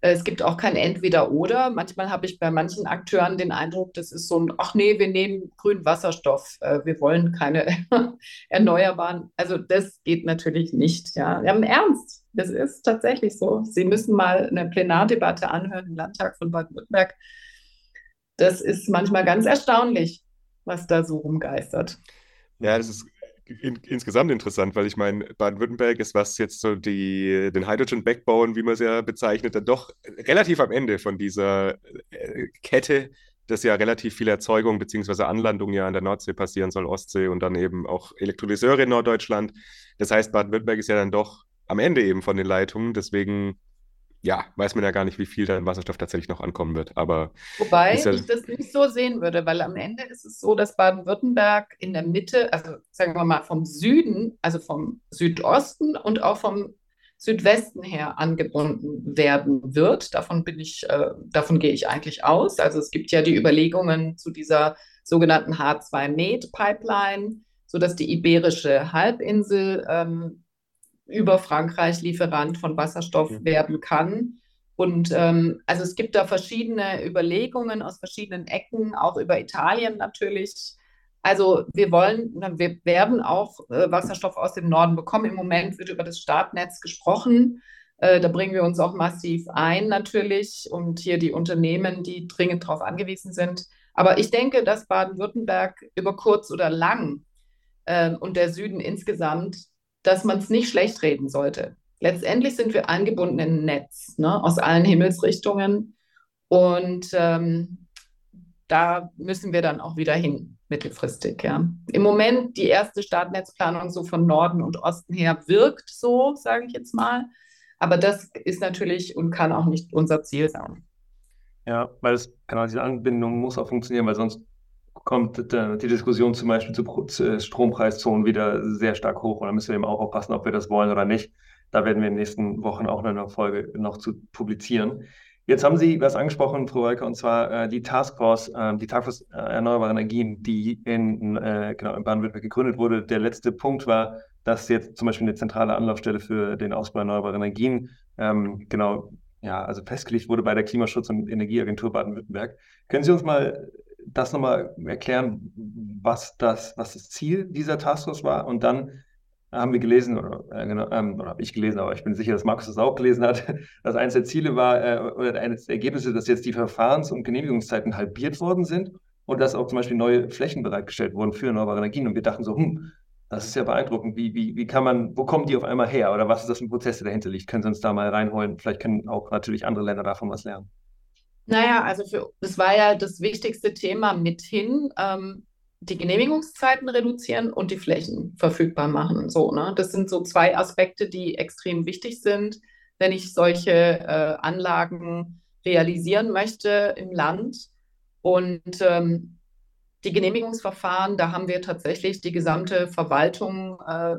Äh, es gibt auch kein Entweder-Oder. Manchmal habe ich bei manchen Akteuren den Eindruck, das ist so ein, ach nee, wir nehmen grünen Wasserstoff, äh, wir wollen keine erneuerbaren. Also das geht natürlich nicht. Ja, wir haben Ernst. Das ist tatsächlich so. Sie müssen mal eine Plenardebatte anhören im Landtag von Baden-Württemberg. Das ist manchmal ganz erstaunlich, was da so rumgeistert. Ja, das ist in, insgesamt interessant, weil ich meine, Baden-Württemberg ist, was jetzt so die, den Hydrogen Backbone, wie man es ja bezeichnet, dann doch relativ am Ende von dieser äh, Kette, dass ja relativ viel Erzeugung bzw. Anlandung ja an der Nordsee passieren soll, Ostsee und dann eben auch Elektrolyseure in Norddeutschland. Das heißt, Baden-Württemberg ist ja dann doch am Ende eben von den Leitungen. Deswegen ja, weiß man ja gar nicht, wie viel da Wasserstoff tatsächlich noch ankommen wird. Aber Wobei ja ich das nicht so sehen würde, weil am Ende ist es so, dass Baden-Württemberg in der Mitte, also sagen wir mal vom Süden, also vom Südosten und auch vom Südwesten her angebunden werden wird. Davon bin ich, äh, davon gehe ich eigentlich aus. Also es gibt ja die Überlegungen zu dieser sogenannten H2-Med-Pipeline, sodass die iberische Halbinsel ähm, über Frankreich Lieferant von Wasserstoff mhm. werden kann. Und ähm, also es gibt da verschiedene Überlegungen aus verschiedenen Ecken, auch über Italien natürlich. Also wir wollen, wir werden auch äh, Wasserstoff aus dem Norden bekommen. Im Moment wird über das Startnetz gesprochen. Äh, da bringen wir uns auch massiv ein natürlich und hier die Unternehmen, die dringend darauf angewiesen sind. Aber ich denke, dass Baden-Württemberg über kurz oder lang äh, und der Süden insgesamt dass man es nicht schlecht reden sollte. Letztendlich sind wir angebunden in ein Netz ne, aus allen Himmelsrichtungen und ähm, da müssen wir dann auch wieder hin, mittelfristig. Ja. Im Moment die erste Startnetzplanung so von Norden und Osten her wirkt so, sage ich jetzt mal. Aber das ist natürlich und kann auch nicht unser Ziel sein. Ja, weil es, genau, diese Anbindung muss auch funktionieren, weil sonst kommt die Diskussion zum Beispiel zu Strompreiszonen wieder sehr stark hoch. Und da müssen wir eben auch aufpassen, ob wir das wollen oder nicht. Da werden wir in den nächsten Wochen auch eine Folge noch zu publizieren. Jetzt haben Sie was angesprochen, Frau Wolke, und zwar äh, die Taskforce, äh, die Taskforce äh, Erneuerbare Energien, die in, äh, genau, in Baden-Württemberg gegründet wurde. Der letzte Punkt war, dass jetzt zum Beispiel eine zentrale Anlaufstelle für den Ausbau erneuerbarer Energien ähm, genau ja, also festgelegt wurde bei der Klimaschutz- und Energieagentur Baden-Württemberg. Können Sie uns mal das nochmal erklären, was das, was das Ziel dieser Taskforce war? Und dann haben wir gelesen, oder, äh, genau, ähm, oder habe ich gelesen, aber ich bin sicher, dass Markus das auch gelesen hat, dass eines der Ziele war, äh, oder eines der Ergebnisse, dass jetzt die Verfahrens- und Genehmigungszeiten halbiert worden sind und dass auch zum Beispiel neue Flächen bereitgestellt wurden für erneuerbare Energien. Und wir dachten so, hm, das ist ja beeindruckend. Wie, wie, wie kann man, wo kommen die auf einmal her? Oder was ist das für ein Prozess, der dahinter liegt? Können Sie uns da mal reinholen? Vielleicht können auch natürlich andere Länder davon was lernen. Naja, also für, das war ja das wichtigste Thema mithin, ähm, die Genehmigungszeiten reduzieren und die Flächen verfügbar machen. So, ne? Das sind so zwei Aspekte, die extrem wichtig sind, wenn ich solche äh, Anlagen realisieren möchte im Land. Und ähm, die Genehmigungsverfahren, da haben wir tatsächlich die gesamte Verwaltung äh,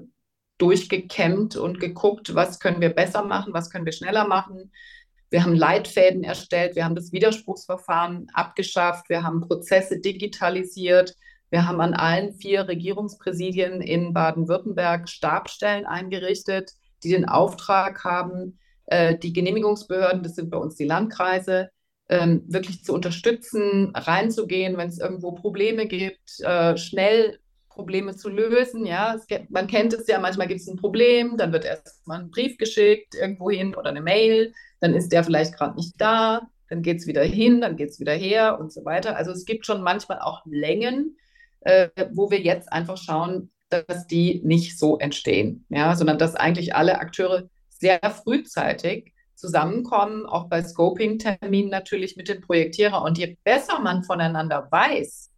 durchgekämmt und geguckt, was können wir besser machen, was können wir schneller machen wir haben Leitfäden erstellt, wir haben das Widerspruchsverfahren abgeschafft, wir haben Prozesse digitalisiert, wir haben an allen vier Regierungspräsidien in Baden-Württemberg Stabstellen eingerichtet, die den Auftrag haben, äh, die Genehmigungsbehörden, das sind bei uns die Landkreise, ähm, wirklich zu unterstützen, reinzugehen, wenn es irgendwo Probleme gibt, äh, schnell Probleme zu lösen. Ja, man kennt es ja, manchmal gibt es ein Problem, dann wird erst mal ein Brief geschickt irgendwo hin oder eine Mail dann ist der vielleicht gerade nicht da, dann geht es wieder hin, dann geht es wieder her und so weiter. Also es gibt schon manchmal auch Längen, äh, wo wir jetzt einfach schauen, dass die nicht so entstehen, ja, sondern dass eigentlich alle Akteure sehr frühzeitig zusammenkommen, auch bei Scoping-Terminen natürlich mit dem Projektierer. Und je besser man voneinander weiß,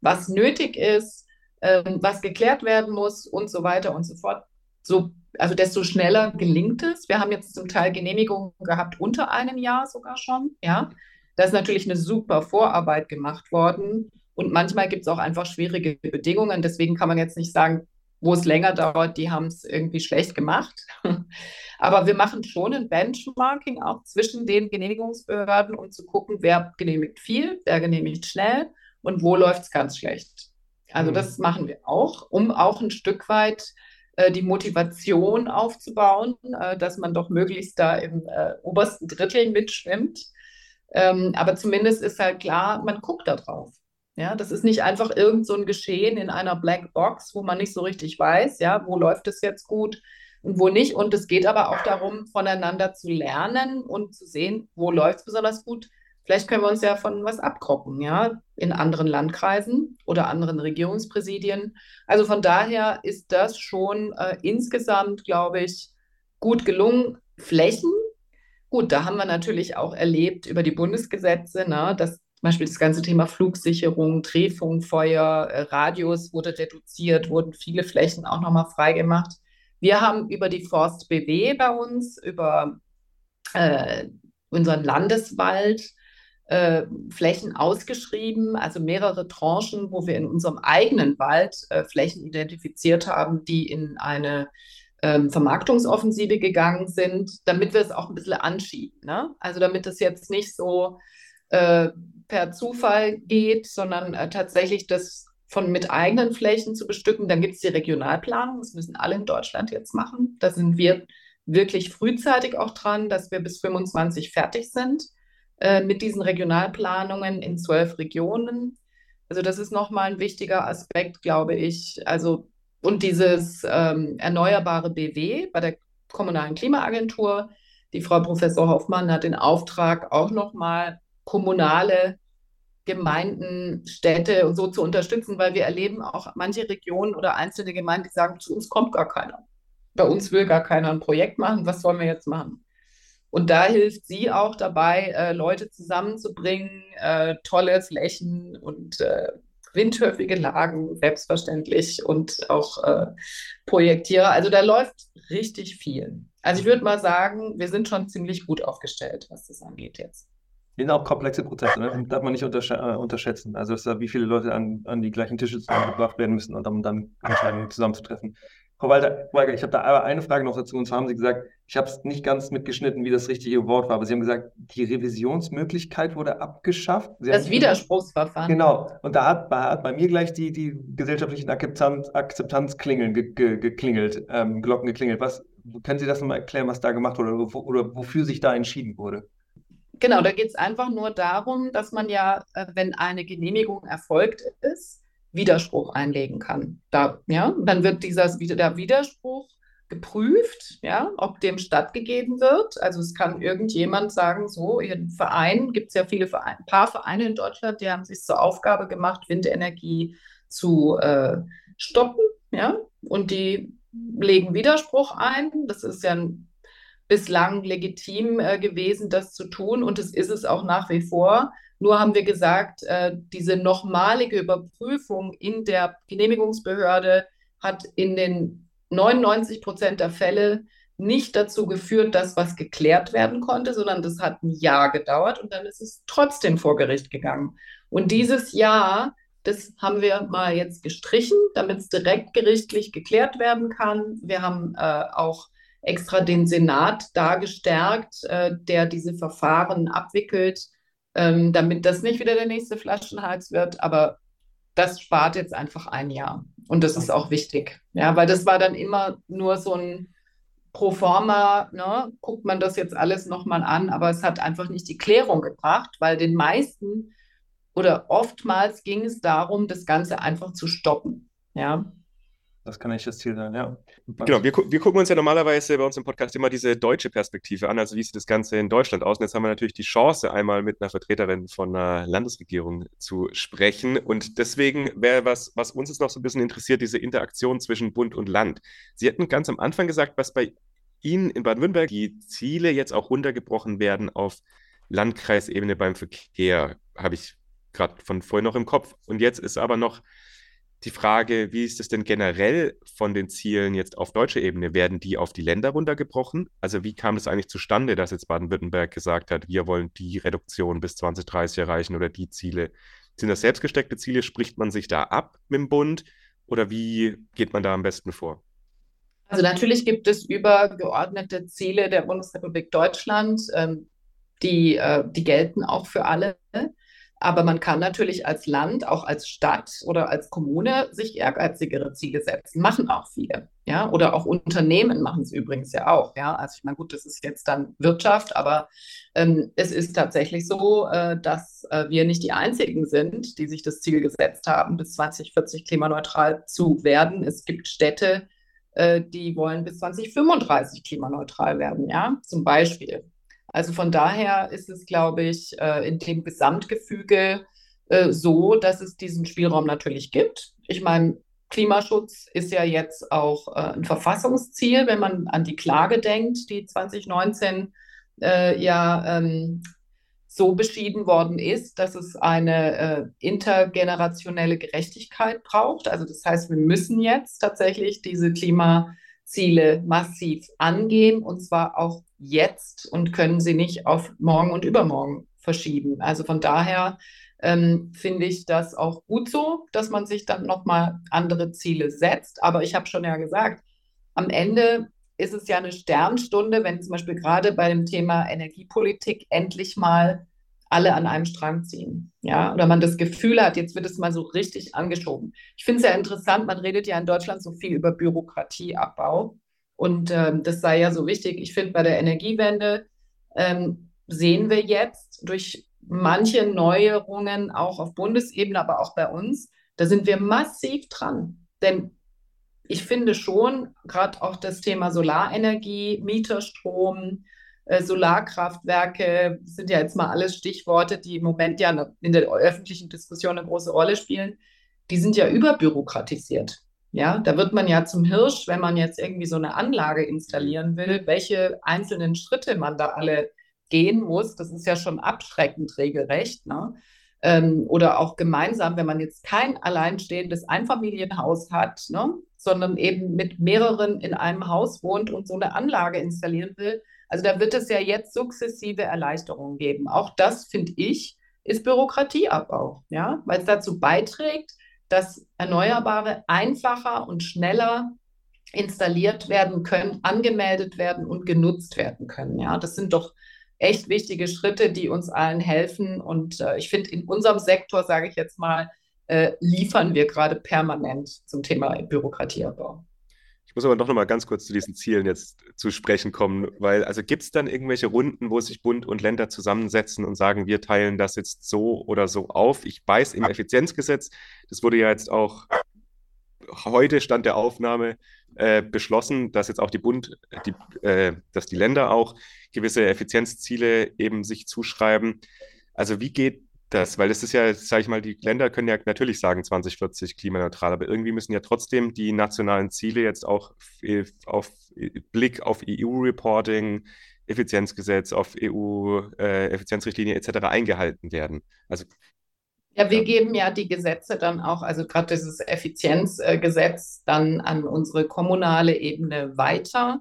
was nötig ist, äh, was geklärt werden muss und so weiter und so fort, so also desto schneller gelingt es. Wir haben jetzt zum Teil Genehmigungen gehabt unter einem Jahr sogar schon. Ja, da ist natürlich eine super Vorarbeit gemacht worden. Und manchmal gibt es auch einfach schwierige Bedingungen. Deswegen kann man jetzt nicht sagen, wo es länger dauert, die haben es irgendwie schlecht gemacht. Aber wir machen schon ein Benchmarking auch zwischen den Genehmigungsbehörden, um zu gucken, wer genehmigt viel, wer genehmigt schnell und wo läuft es ganz schlecht. Also mhm. das machen wir auch, um auch ein Stück weit die Motivation aufzubauen, äh, dass man doch möglichst da im äh, obersten Drittel mitschwimmt. Ähm, aber zumindest ist halt klar, man guckt da drauf. Ja, das ist nicht einfach irgend so ein Geschehen in einer Black Box, wo man nicht so richtig weiß, ja, wo läuft es jetzt gut und wo nicht. Und es geht aber auch darum, voneinander zu lernen und zu sehen, wo läuft es besonders gut. Vielleicht können wir uns ja von was abkroppen, ja, in anderen Landkreisen oder anderen Regierungspräsidien. Also von daher ist das schon äh, insgesamt, glaube ich, gut gelungen. Flächen, gut, da haben wir natürlich auch erlebt über die Bundesgesetze, ne, dass zum Beispiel das ganze Thema Flugsicherung, Drehfunkfeuer, äh, Radius wurde reduziert, wurden viele Flächen auch nochmal freigemacht. Wir haben über die Forst BW bei uns, über äh, unseren Landeswald, äh, Flächen ausgeschrieben, also mehrere Tranchen, wo wir in unserem eigenen Wald äh, Flächen identifiziert haben, die in eine ähm, Vermarktungsoffensive gegangen sind, damit wir es auch ein bisschen anschieben. Ne? Also damit es jetzt nicht so äh, per Zufall geht, sondern äh, tatsächlich das von mit eigenen Flächen zu bestücken. Dann gibt es die Regionalplanung, das müssen alle in Deutschland jetzt machen. Da sind wir wirklich frühzeitig auch dran, dass wir bis 25 fertig sind äh, mit diesen Regionalplanungen in zwölf Regionen. Also das ist nochmal ein wichtiger Aspekt, glaube ich. Also und dieses ähm, erneuerbare BW bei der kommunalen Klimaagentur. Die Frau Professor Hoffmann hat den Auftrag, auch nochmal kommunale Gemeinden, Städte und so zu unterstützen, weil wir erleben auch manche Regionen oder einzelne Gemeinden, die sagen, zu uns kommt gar keiner. Bei uns will gar keiner ein Projekt machen, was sollen wir jetzt machen? Und da hilft sie auch dabei, äh, Leute zusammenzubringen, äh, tolle Flächen und äh, windhöfige Lagen, selbstverständlich, und auch äh, Projektierer. Also da läuft richtig viel. Also ich würde mal sagen, wir sind schon ziemlich gut aufgestellt, was das angeht jetzt sind auch komplexe Prozesse, ne? darf man nicht untersch äh, unterschätzen. Also, dass da wie viele Leute an, an die gleichen Tische zusammengebracht werden müssen, um dann Entscheidungen zusammenzutreffen. Frau Walter, ich habe da aber eine Frage noch dazu. Und zwar haben Sie gesagt, ich habe es nicht ganz mitgeschnitten, wie das richtige Wort war, aber Sie haben gesagt, die Revisionsmöglichkeit wurde abgeschafft. Sie das Widerspruchsverfahren. Genau. Und da hat, hat, bei mir gleich die, die gesellschaftlichen Akzeptanz, Akzeptanzklingeln ge, ge, geklingelt, ähm, Glocken geklingelt. Was, können Sie das nochmal erklären, was da gemacht wurde oder, oder wofür sich da entschieden wurde? Genau, da geht es einfach nur darum, dass man ja, äh, wenn eine Genehmigung erfolgt ist, Widerspruch einlegen kann. Da, ja, dann wird dieser, der Widerspruch geprüft, ja, ob dem stattgegeben wird. Also es kann irgendjemand sagen, so, Ihren Verein, gibt es ja viele Vereine, ein paar Vereine in Deutschland, die haben sich zur Aufgabe gemacht, Windenergie zu äh, stoppen, ja, und die legen Widerspruch ein. Das ist ja ein bislang legitim äh, gewesen, das zu tun und es ist es auch nach wie vor. Nur haben wir gesagt, äh, diese nochmalige Überprüfung in der Genehmigungsbehörde hat in den 99 Prozent der Fälle nicht dazu geführt, dass was geklärt werden konnte, sondern das hat ein Jahr gedauert und dann ist es trotzdem vor Gericht gegangen. Und dieses Jahr, das haben wir mal jetzt gestrichen, damit es direkt gerichtlich geklärt werden kann. Wir haben äh, auch extra den Senat da gestärkt, äh, der diese Verfahren abwickelt, ähm, damit das nicht wieder der nächste Flaschenhals wird. Aber das spart jetzt einfach ein Jahr. Und das ist auch wichtig. Ja, weil das war dann immer nur so ein Proforma, ne, guckt man das jetzt alles nochmal an, aber es hat einfach nicht die Klärung gebracht, weil den meisten oder oftmals ging es darum, das Ganze einfach zu stoppen. Ja, das kann nicht das Ziel sein, ja. Genau, wir, wir gucken uns ja normalerweise bei uns im Podcast immer diese deutsche Perspektive an, also wie sieht das Ganze in Deutschland aus. Und jetzt haben wir natürlich die Chance, einmal mit einer Vertreterin von einer Landesregierung zu sprechen. Und deswegen wäre was, was uns jetzt noch so ein bisschen interessiert, diese Interaktion zwischen Bund und Land. Sie hatten ganz am Anfang gesagt, was bei Ihnen in Baden-Württemberg die Ziele jetzt auch runtergebrochen werden auf Landkreisebene beim Verkehr, habe ich gerade von vorhin noch im Kopf. Und jetzt ist aber noch die Frage, wie ist es denn generell von den Zielen jetzt auf deutscher Ebene? Werden die auf die Länder runtergebrochen? Also wie kam es eigentlich zustande, dass jetzt Baden-Württemberg gesagt hat, wir wollen die Reduktion bis 2030 erreichen oder die Ziele? Sind das selbstgesteckte Ziele? Spricht man sich da ab mit dem Bund oder wie geht man da am besten vor? Also natürlich gibt es übergeordnete Ziele der Bundesrepublik Deutschland, ähm, die, äh, die gelten auch für alle. Aber man kann natürlich als Land, auch als Stadt oder als Kommune sich ehrgeizigere Ziele setzen. Machen auch viele. Ja, oder auch Unternehmen machen es übrigens ja auch. Ja, also ich meine, gut, das ist jetzt dann Wirtschaft, aber ähm, es ist tatsächlich so, äh, dass äh, wir nicht die einzigen sind, die sich das Ziel gesetzt haben, bis 2040 klimaneutral zu werden. Es gibt Städte, äh, die wollen bis 2035 klimaneutral werden, ja, zum Beispiel. Also von daher ist es, glaube ich, äh, in dem Gesamtgefüge äh, so, dass es diesen Spielraum natürlich gibt. Ich meine, Klimaschutz ist ja jetzt auch äh, ein Verfassungsziel, wenn man an die Klage denkt, die 2019 äh, ja ähm, so beschieden worden ist, dass es eine intergenerationelle Gerechtigkeit braucht. Also das heißt, wir müssen jetzt tatsächlich diese Klimaziele massiv angehen und zwar auch jetzt und können sie nicht auf morgen und übermorgen verschieben. Also von daher ähm, finde ich das auch gut so, dass man sich dann nochmal andere Ziele setzt. Aber ich habe schon ja gesagt, am Ende ist es ja eine Sternstunde, wenn zum Beispiel gerade bei dem Thema Energiepolitik endlich mal alle an einem Strang ziehen. Ja, oder man das Gefühl hat, jetzt wird es mal so richtig angeschoben. Ich finde es ja interessant, man redet ja in Deutschland so viel über Bürokratieabbau. Und ähm, das sei ja so wichtig. Ich finde, bei der Energiewende ähm, sehen wir jetzt durch manche Neuerungen auch auf Bundesebene, aber auch bei uns, da sind wir massiv dran. Denn ich finde schon, gerade auch das Thema Solarenergie, Mieterstrom, Solarkraftwerke sind ja jetzt mal alles Stichworte, die im Moment ja in der öffentlichen Diskussion eine große Rolle spielen. Die sind ja überbürokratisiert. Ja, da wird man ja zum Hirsch, wenn man jetzt irgendwie so eine Anlage installieren will, welche einzelnen Schritte man da alle gehen muss. Das ist ja schon abschreckend regelrecht. Ne? Ähm, oder auch gemeinsam, wenn man jetzt kein alleinstehendes Einfamilienhaus hat, ne? sondern eben mit mehreren in einem Haus wohnt und so eine Anlage installieren will. Also da wird es ja jetzt sukzessive Erleichterungen geben. Auch das, finde ich, ist Bürokratieabbau, ja, weil es dazu beiträgt, dass Erneuerbare einfacher und schneller installiert werden können, angemeldet werden und genutzt werden können. Ja, das sind doch echt wichtige Schritte, die uns allen helfen. Und äh, ich finde, in unserem Sektor, sage ich jetzt mal, äh, liefern wir gerade permanent zum Thema Bürokratieabbau. Ich muss aber doch noch mal ganz kurz zu diesen Zielen jetzt zu sprechen kommen, weil also gibt es dann irgendwelche Runden, wo sich Bund und Länder zusammensetzen und sagen, wir teilen das jetzt so oder so auf? Ich weiß im Effizienzgesetz, das wurde ja jetzt auch heute Stand der Aufnahme äh, beschlossen, dass jetzt auch die Bund, die, äh, dass die Länder auch gewisse Effizienzziele eben sich zuschreiben. Also wie geht das? Weil es ist ja, sage ich mal, die Länder können ja natürlich sagen 2040 klimaneutral, aber irgendwie müssen ja trotzdem die nationalen Ziele jetzt auch auf Blick auf EU-Reporting, Effizienzgesetz, auf EU-Effizienzrichtlinie äh, etc. eingehalten werden. Also ja, wir geben ja die Gesetze dann auch, also gerade dieses Effizienzgesetz dann an unsere kommunale Ebene weiter.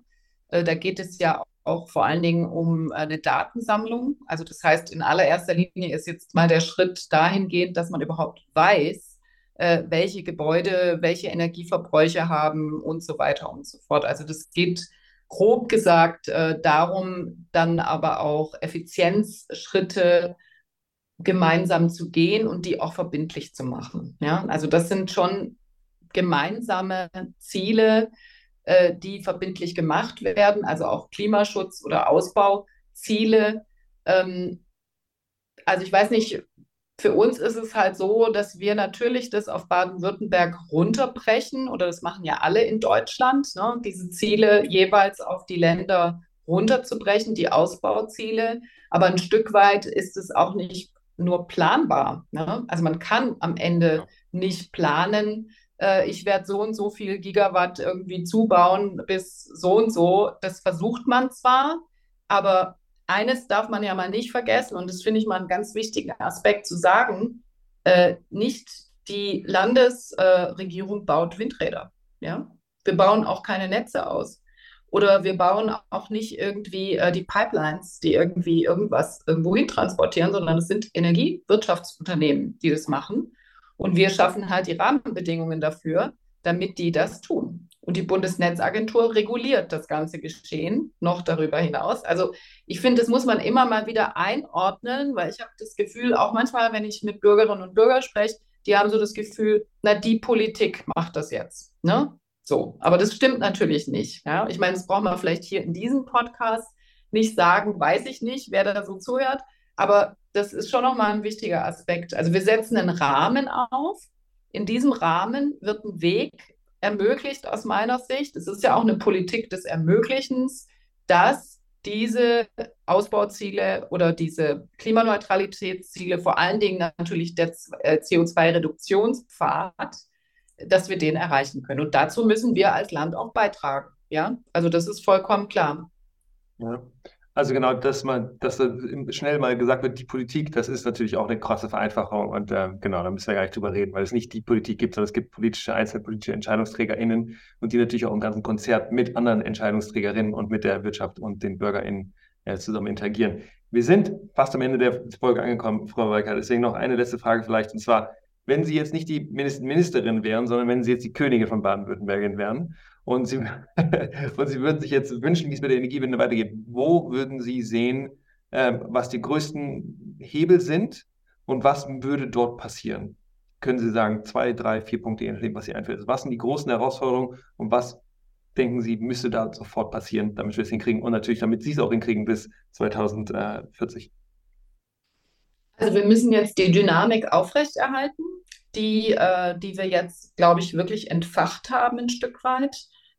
Äh, da geht es ja auch vor allen Dingen um eine Datensammlung. Also das heißt, in allererster Linie ist jetzt mal der Schritt dahingehend, dass man überhaupt weiß, äh, welche Gebäude welche Energieverbräuche haben und so weiter und so fort. Also das geht grob gesagt äh, darum, dann aber auch Effizienzschritte gemeinsam zu gehen und die auch verbindlich zu machen. Ja, also das sind schon gemeinsame Ziele, äh, die verbindlich gemacht werden, also auch Klimaschutz oder Ausbauziele. Ähm, also ich weiß nicht, für uns ist es halt so, dass wir natürlich das auf Baden-Württemberg runterbrechen oder das machen ja alle in Deutschland, ne, diese Ziele jeweils auf die Länder runterzubrechen, die Ausbauziele. Aber ein Stück weit ist es auch nicht nur planbar. Ne? Also man kann am Ende ja. nicht planen, äh, ich werde so und so viel Gigawatt irgendwie zubauen bis so und so. Das versucht man zwar, aber eines darf man ja mal nicht vergessen und das finde ich mal einen ganz wichtigen Aspekt zu sagen. Äh, nicht die Landesregierung äh, baut Windräder. Ja? Wir bauen auch keine Netze aus. Oder wir bauen auch nicht irgendwie äh, die Pipelines, die irgendwie irgendwas irgendwo hin transportieren, sondern es sind Energiewirtschaftsunternehmen, die das machen. Und wir schaffen halt die Rahmenbedingungen dafür, damit die das tun. Und die Bundesnetzagentur reguliert das ganze Geschehen noch darüber hinaus. Also ich finde, das muss man immer mal wieder einordnen, weil ich habe das Gefühl, auch manchmal, wenn ich mit Bürgerinnen und Bürgern spreche, die haben so das Gefühl, na, die Politik macht das jetzt. Ne? So, aber das stimmt natürlich nicht. Ja? Ich meine, das braucht man vielleicht hier in diesem Podcast nicht sagen, weiß ich nicht, wer da so zuhört. Aber das ist schon nochmal ein wichtiger Aspekt. Also wir setzen einen Rahmen auf. In diesem Rahmen wird ein Weg ermöglicht aus meiner Sicht. Es ist ja auch eine Politik des Ermöglichens, dass diese Ausbauziele oder diese Klimaneutralitätsziele, vor allen Dingen natürlich der äh, CO2-Reduktionspfad, dass wir den erreichen können. Und dazu müssen wir als Land auch beitragen. Ja, also das ist vollkommen klar. Ja. Also genau, dass man, dass schnell mal gesagt wird, die Politik, das ist natürlich auch eine krasse Vereinfachung und äh, genau, da müssen wir gar nicht drüber reden, weil es nicht die Politik gibt, sondern es gibt politische, einzelpolitische EntscheidungsträgerInnen und die natürlich auch im ganzen Konzert mit anderen Entscheidungsträgerinnen und mit der Wirtschaft und den BürgerInnen äh, zusammen interagieren. Wir sind fast am Ende der Folge angekommen, Frau Weiker, deswegen noch eine letzte Frage vielleicht und zwar, wenn Sie jetzt nicht die Ministerin wären, sondern wenn Sie jetzt die Königin von Baden-Württemberg wären und Sie, und Sie würden sich jetzt wünschen, wie es mit der Energiewende weitergeht. Wo würden Sie sehen, äh, was die größten Hebel sind und was würde dort passieren? Können Sie sagen, zwei, drei, vier Punkte, was Sie einfällt. Was sind die großen Herausforderungen und was denken Sie, müsste da sofort passieren, damit wir es hinkriegen und natürlich, damit Sie es auch hinkriegen bis 2040? Also wir müssen jetzt die Dynamik aufrechterhalten die, äh, die wir jetzt, glaube ich, wirklich entfacht haben ein Stück weit.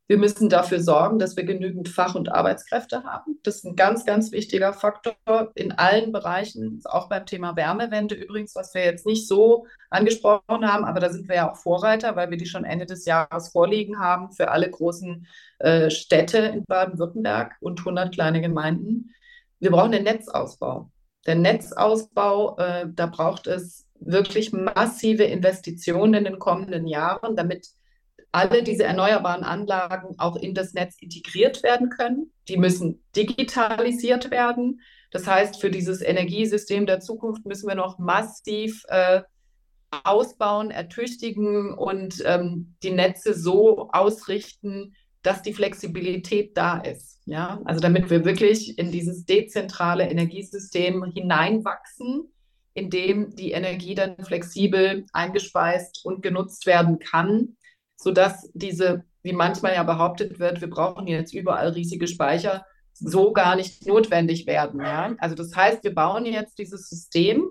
Wir müssen dafür sorgen, dass wir genügend Fach- und Arbeitskräfte haben. Das ist ein ganz, ganz wichtiger Faktor in allen Bereichen, auch beim Thema Wärmewende übrigens, was wir jetzt nicht so angesprochen haben, aber da sind wir ja auch Vorreiter, weil wir die schon Ende des Jahres vorliegen haben für alle großen äh, Städte in Baden-Württemberg und 100 kleine Gemeinden. Wir brauchen den Netzausbau. Der Netzausbau, äh, da braucht es wirklich massive Investitionen in den kommenden Jahren, damit alle diese erneuerbaren Anlagen auch in das Netz integriert werden können. Die müssen digitalisiert werden. Das heißt, für dieses Energiesystem der Zukunft müssen wir noch massiv äh, ausbauen, ertüchtigen und ähm, die Netze so ausrichten, dass die Flexibilität da ist. Ja, also damit wir wirklich in dieses dezentrale Energiesystem hineinwachsen in dem die Energie dann flexibel eingespeist und genutzt werden kann, sodass diese, wie manchmal ja behauptet wird, wir brauchen jetzt überall riesige Speicher, so gar nicht notwendig werden. Ja? Also das heißt, wir bauen jetzt dieses System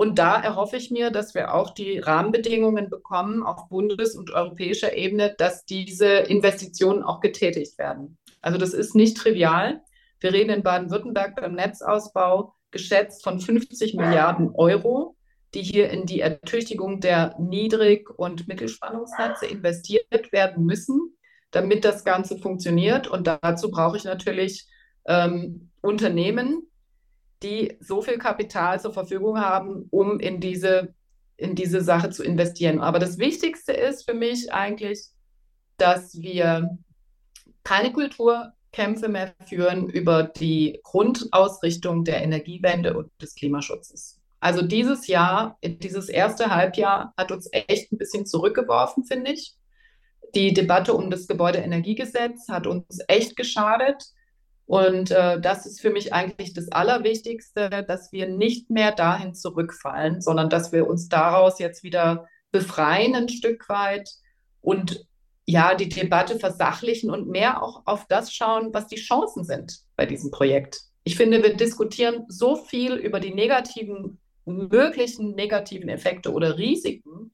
und da erhoffe ich mir, dass wir auch die Rahmenbedingungen bekommen auf bundes- und europäischer Ebene, dass diese Investitionen auch getätigt werden. Also das ist nicht trivial. Wir reden in Baden-Württemberg beim Netzausbau geschätzt von 50 Milliarden Euro, die hier in die Ertüchtigung der Niedrig- und Mittelspannungsnetze investiert werden müssen, damit das Ganze funktioniert. Und dazu brauche ich natürlich ähm, Unternehmen, die so viel Kapital zur Verfügung haben, um in diese, in diese Sache zu investieren. Aber das Wichtigste ist für mich eigentlich, dass wir keine Kultur Kämpfe mehr führen über die Grundausrichtung der Energiewende und des Klimaschutzes. Also dieses Jahr, dieses erste Halbjahr hat uns echt ein bisschen zurückgeworfen, finde ich. Die Debatte um das Gebäudeenergiegesetz hat uns echt geschadet. Und äh, das ist für mich eigentlich das Allerwichtigste, dass wir nicht mehr dahin zurückfallen, sondern dass wir uns daraus jetzt wieder befreien ein Stück weit und ja, die Debatte versachlichen und mehr auch auf das schauen, was die Chancen sind bei diesem Projekt. Ich finde, wir diskutieren so viel über die negativen, möglichen negativen Effekte oder Risiken,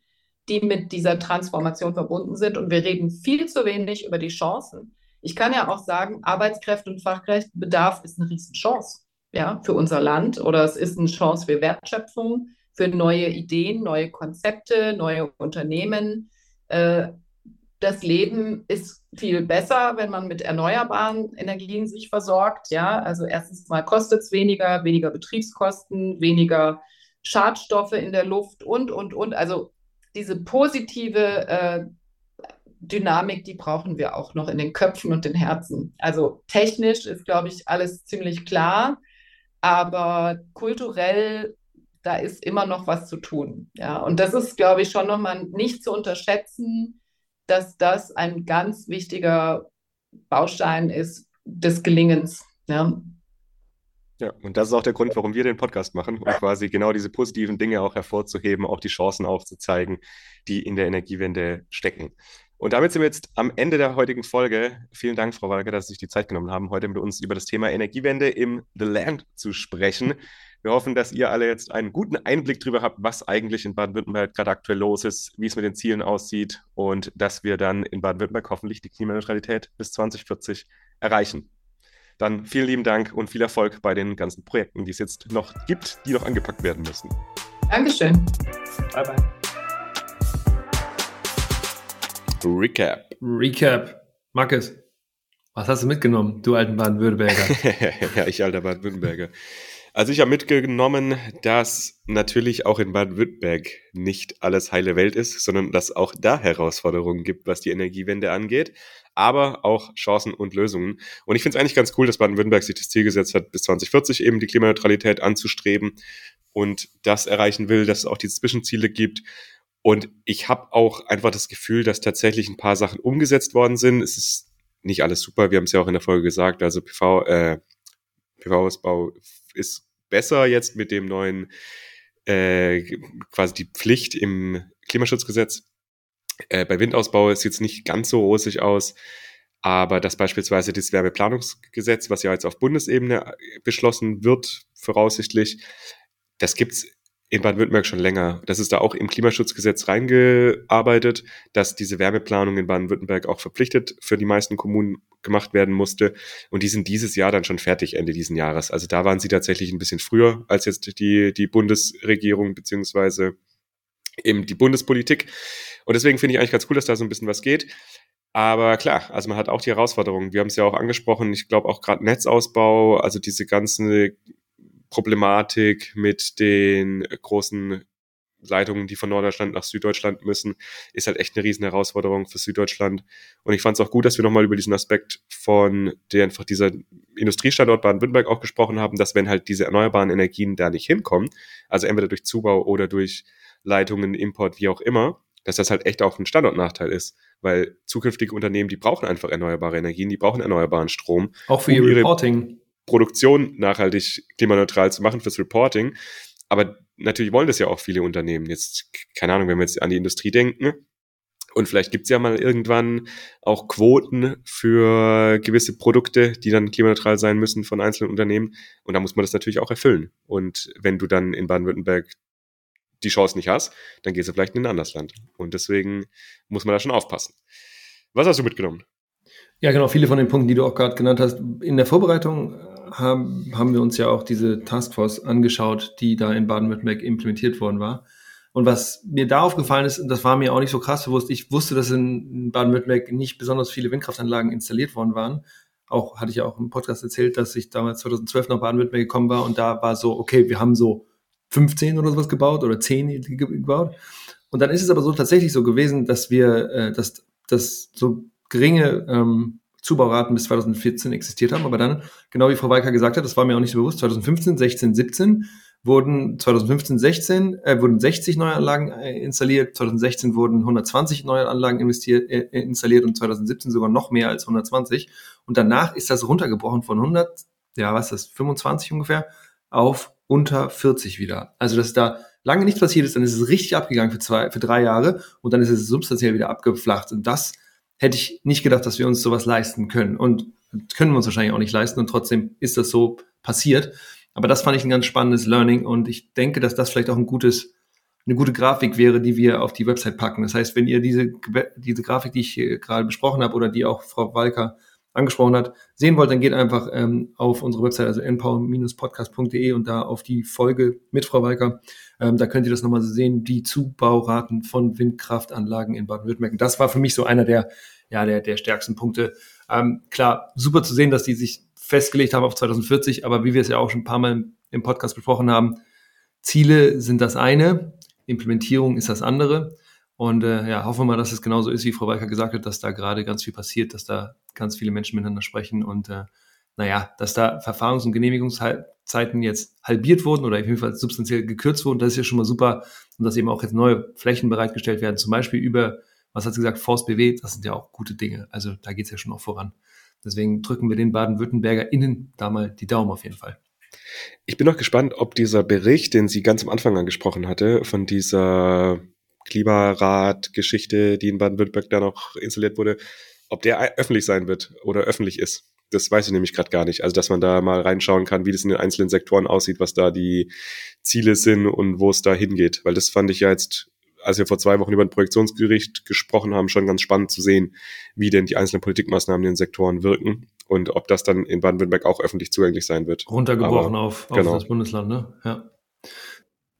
die mit dieser Transformation verbunden sind. Und wir reden viel zu wenig über die Chancen. Ich kann ja auch sagen, Arbeitskräfte und Fachkräftebedarf ist eine Riesenchance ja, für unser Land oder es ist eine Chance für Wertschöpfung, für neue Ideen, neue Konzepte, neue Unternehmen. Äh, das Leben ist viel besser, wenn man mit erneuerbaren Energien sich versorgt. Ja, also erstens mal kostet es weniger, weniger Betriebskosten, weniger Schadstoffe in der Luft und, und, und. Also diese positive äh, Dynamik, die brauchen wir auch noch in den Köpfen und den Herzen. Also technisch ist, glaube ich, alles ziemlich klar, aber kulturell, da ist immer noch was zu tun. Ja, und das ist, glaube ich, schon nochmal nicht zu unterschätzen dass das ein ganz wichtiger Baustein ist des Gelingens. Ja. Ja, und das ist auch der Grund, warum wir den Podcast machen, um quasi genau diese positiven Dinge auch hervorzuheben, auch die Chancen aufzuzeigen, die in der Energiewende stecken. Und damit sind wir jetzt am Ende der heutigen Folge. Vielen Dank, Frau Walker, dass Sie sich die Zeit genommen haben, heute mit uns über das Thema Energiewende im The Land zu sprechen. Wir hoffen, dass ihr alle jetzt einen guten Einblick darüber habt, was eigentlich in Baden-Württemberg gerade aktuell los ist, wie es mit den Zielen aussieht und dass wir dann in Baden-Württemberg hoffentlich die Klimaneutralität bis 2040 erreichen. Dann vielen lieben Dank und viel Erfolg bei den ganzen Projekten, die es jetzt noch gibt, die noch angepackt werden müssen. Dankeschön. Bye, bye. Recap. Recap. Markus, was hast du mitgenommen, du alten Baden-Württemberger? ja, ich alter Baden-Württemberger. Also ich habe mitgenommen, dass natürlich auch in Baden-Württemberg nicht alles heile Welt ist, sondern dass auch da Herausforderungen gibt, was die Energiewende angeht, aber auch Chancen und Lösungen. Und ich finde es eigentlich ganz cool, dass Baden-Württemberg sich das Ziel gesetzt hat, bis 2040 eben die Klimaneutralität anzustreben und das erreichen will, dass es auch diese Zwischenziele gibt. Und ich habe auch einfach das Gefühl, dass tatsächlich ein paar Sachen umgesetzt worden sind. Es ist nicht alles super, wir haben es ja auch in der Folge gesagt, also PV, äh, PV-Ausbau ist besser jetzt mit dem neuen, äh, quasi die Pflicht im Klimaschutzgesetz. Äh, bei Windausbau ist jetzt nicht ganz so rosig aus, aber dass beispielsweise das Wärmeplanungsgesetz, was ja jetzt auf Bundesebene beschlossen wird, voraussichtlich, das gibt's in Baden-Württemberg schon länger. Das ist da auch im Klimaschutzgesetz reingearbeitet, dass diese Wärmeplanung in Baden-Württemberg auch verpflichtet für die meisten Kommunen gemacht werden musste. Und die sind dieses Jahr dann schon fertig, Ende diesen Jahres. Also da waren sie tatsächlich ein bisschen früher als jetzt die, die Bundesregierung beziehungsweise eben die Bundespolitik. Und deswegen finde ich eigentlich ganz cool, dass da so ein bisschen was geht. Aber klar, also man hat auch die Herausforderungen. Wir haben es ja auch angesprochen. Ich glaube auch gerade Netzausbau, also diese ganze Problematik mit den großen Leitungen, die von Norddeutschland nach Süddeutschland müssen, ist halt echt eine riesen Herausforderung für Süddeutschland. Und ich fand es auch gut, dass wir nochmal über diesen Aspekt von der einfach dieser Industriestandort Baden-Württemberg auch gesprochen haben, dass wenn halt diese erneuerbaren Energien da nicht hinkommen, also entweder durch Zubau oder durch Leitungen, Import, wie auch immer, dass das halt echt auch ein Standortnachteil ist, weil zukünftige Unternehmen, die brauchen einfach erneuerbare Energien, die brauchen erneuerbaren Strom. Auch für um ihr Reporting. Produktion nachhaltig klimaneutral zu machen fürs Reporting. Aber natürlich wollen das ja auch viele Unternehmen. Jetzt, keine Ahnung, wenn wir jetzt an die Industrie denken, und vielleicht gibt's ja mal irgendwann auch Quoten für gewisse Produkte, die dann klimaneutral sein müssen von einzelnen Unternehmen. Und da muss man das natürlich auch erfüllen. Und wenn du dann in Baden-Württemberg die Chance nicht hast, dann gehst du vielleicht in ein anderes Land. Und deswegen muss man da schon aufpassen. Was hast du mitgenommen? Ja, genau, viele von den Punkten, die du auch gerade genannt hast. In der Vorbereitung haben, haben wir uns ja auch diese Taskforce angeschaut, die da in Baden-Württemberg implementiert worden war. Und was mir da aufgefallen ist, und das war mir auch nicht so krass bewusst, ich wusste, dass in Baden-Württemberg nicht besonders viele Windkraftanlagen installiert worden waren. Auch hatte ich ja auch im Podcast erzählt, dass ich damals 2012 nach Baden-Württemberg gekommen war und da war so, okay, wir haben so 15 oder sowas gebaut oder 10 gebaut. Und dann ist es aber so tatsächlich so gewesen, dass wir, äh, dass, dass so geringe ähm, Zubauraten bis 2014 existiert haben. Aber dann, genau wie Frau Weiker gesagt hat, das war mir auch nicht so bewusst, 2015, 16, 17 wurden 2015, 16 äh, wurden 60 neue Anlagen äh, installiert, 2016 wurden 120 neue Anlagen investiert, äh, installiert und 2017 sogar noch mehr als 120. Und danach ist das runtergebrochen von 100, ja, was ist das, 25 ungefähr, auf unter 40 wieder. Also, dass da lange nichts passiert ist, dann ist es richtig abgegangen für zwei, für drei Jahre und dann ist es substanziell wieder abgeflacht. Und das hätte ich nicht gedacht, dass wir uns sowas leisten können. Und können wir uns wahrscheinlich auch nicht leisten. Und trotzdem ist das so passiert. Aber das fand ich ein ganz spannendes Learning. Und ich denke, dass das vielleicht auch ein gutes, eine gute Grafik wäre, die wir auf die Website packen. Das heißt, wenn ihr diese, diese Grafik, die ich hier gerade besprochen habe oder die auch Frau Walker angesprochen hat, sehen wollt, dann geht einfach ähm, auf unsere Website, also npower-podcast.de und da auf die Folge mit Frau Walker. Ähm, da könnt ihr das nochmal sehen, die Zubauraten von Windkraftanlagen in Baden-Württemberg. Das war für mich so einer der, ja, der, der stärksten Punkte. Ähm, klar, super zu sehen, dass die sich festgelegt haben auf 2040, aber wie wir es ja auch schon ein paar Mal im Podcast besprochen haben, Ziele sind das eine, Implementierung ist das andere. Und äh, ja, hoffen wir mal, dass es genauso ist, wie Frau Walker gesagt hat, dass da gerade ganz viel passiert, dass da ganz viele Menschen miteinander sprechen und äh, naja, dass da Verfahrungs- und Genehmigungszeiten jetzt halbiert wurden oder auf jeden Fall substanziell gekürzt wurden, das ist ja schon mal super und dass eben auch jetzt neue Flächen bereitgestellt werden, zum Beispiel über was hat sie gesagt? Force BW, das sind ja auch gute Dinge. Also da geht es ja schon auch voran. Deswegen drücken wir den Baden-WürttembergerInnen da mal die Daumen auf jeden Fall. Ich bin noch gespannt, ob dieser Bericht, den sie ganz am Anfang angesprochen hatte, von dieser Klimarat-Geschichte, die in Baden-Württemberg da noch installiert wurde, ob der öffentlich sein wird oder öffentlich ist. Das weiß ich nämlich gerade gar nicht. Also, dass man da mal reinschauen kann, wie das in den einzelnen Sektoren aussieht, was da die Ziele sind und wo es da hingeht. Weil das fand ich ja jetzt, als wir vor zwei Wochen über ein Projektionsgericht gesprochen haben, schon ganz spannend zu sehen, wie denn die einzelnen Politikmaßnahmen in den Sektoren wirken und ob das dann in Baden-Württemberg auch öffentlich zugänglich sein wird. Runtergebrochen Aber, auf, auf genau. das Bundesland, ne? Ja.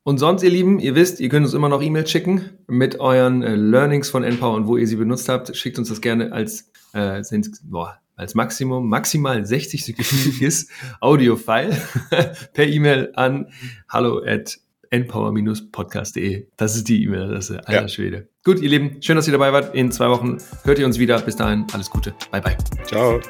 Und sonst, ihr Lieben, ihr wisst, ihr könnt uns immer noch E-Mails schicken mit euren äh, Learnings von Empower und wo ihr sie benutzt habt. Schickt uns das gerne als, äh, boah, als Maximum, maximal 60-sekündiges Audio-File per E-Mail an hallo at empower-podcast.de. Das ist die E-Mail-Adresse. Alter ja. Schwede. Gut, ihr Lieben, schön, dass ihr dabei wart. In zwei Wochen hört ihr uns wieder. Bis dahin, alles Gute. Bye, bye. Ciao.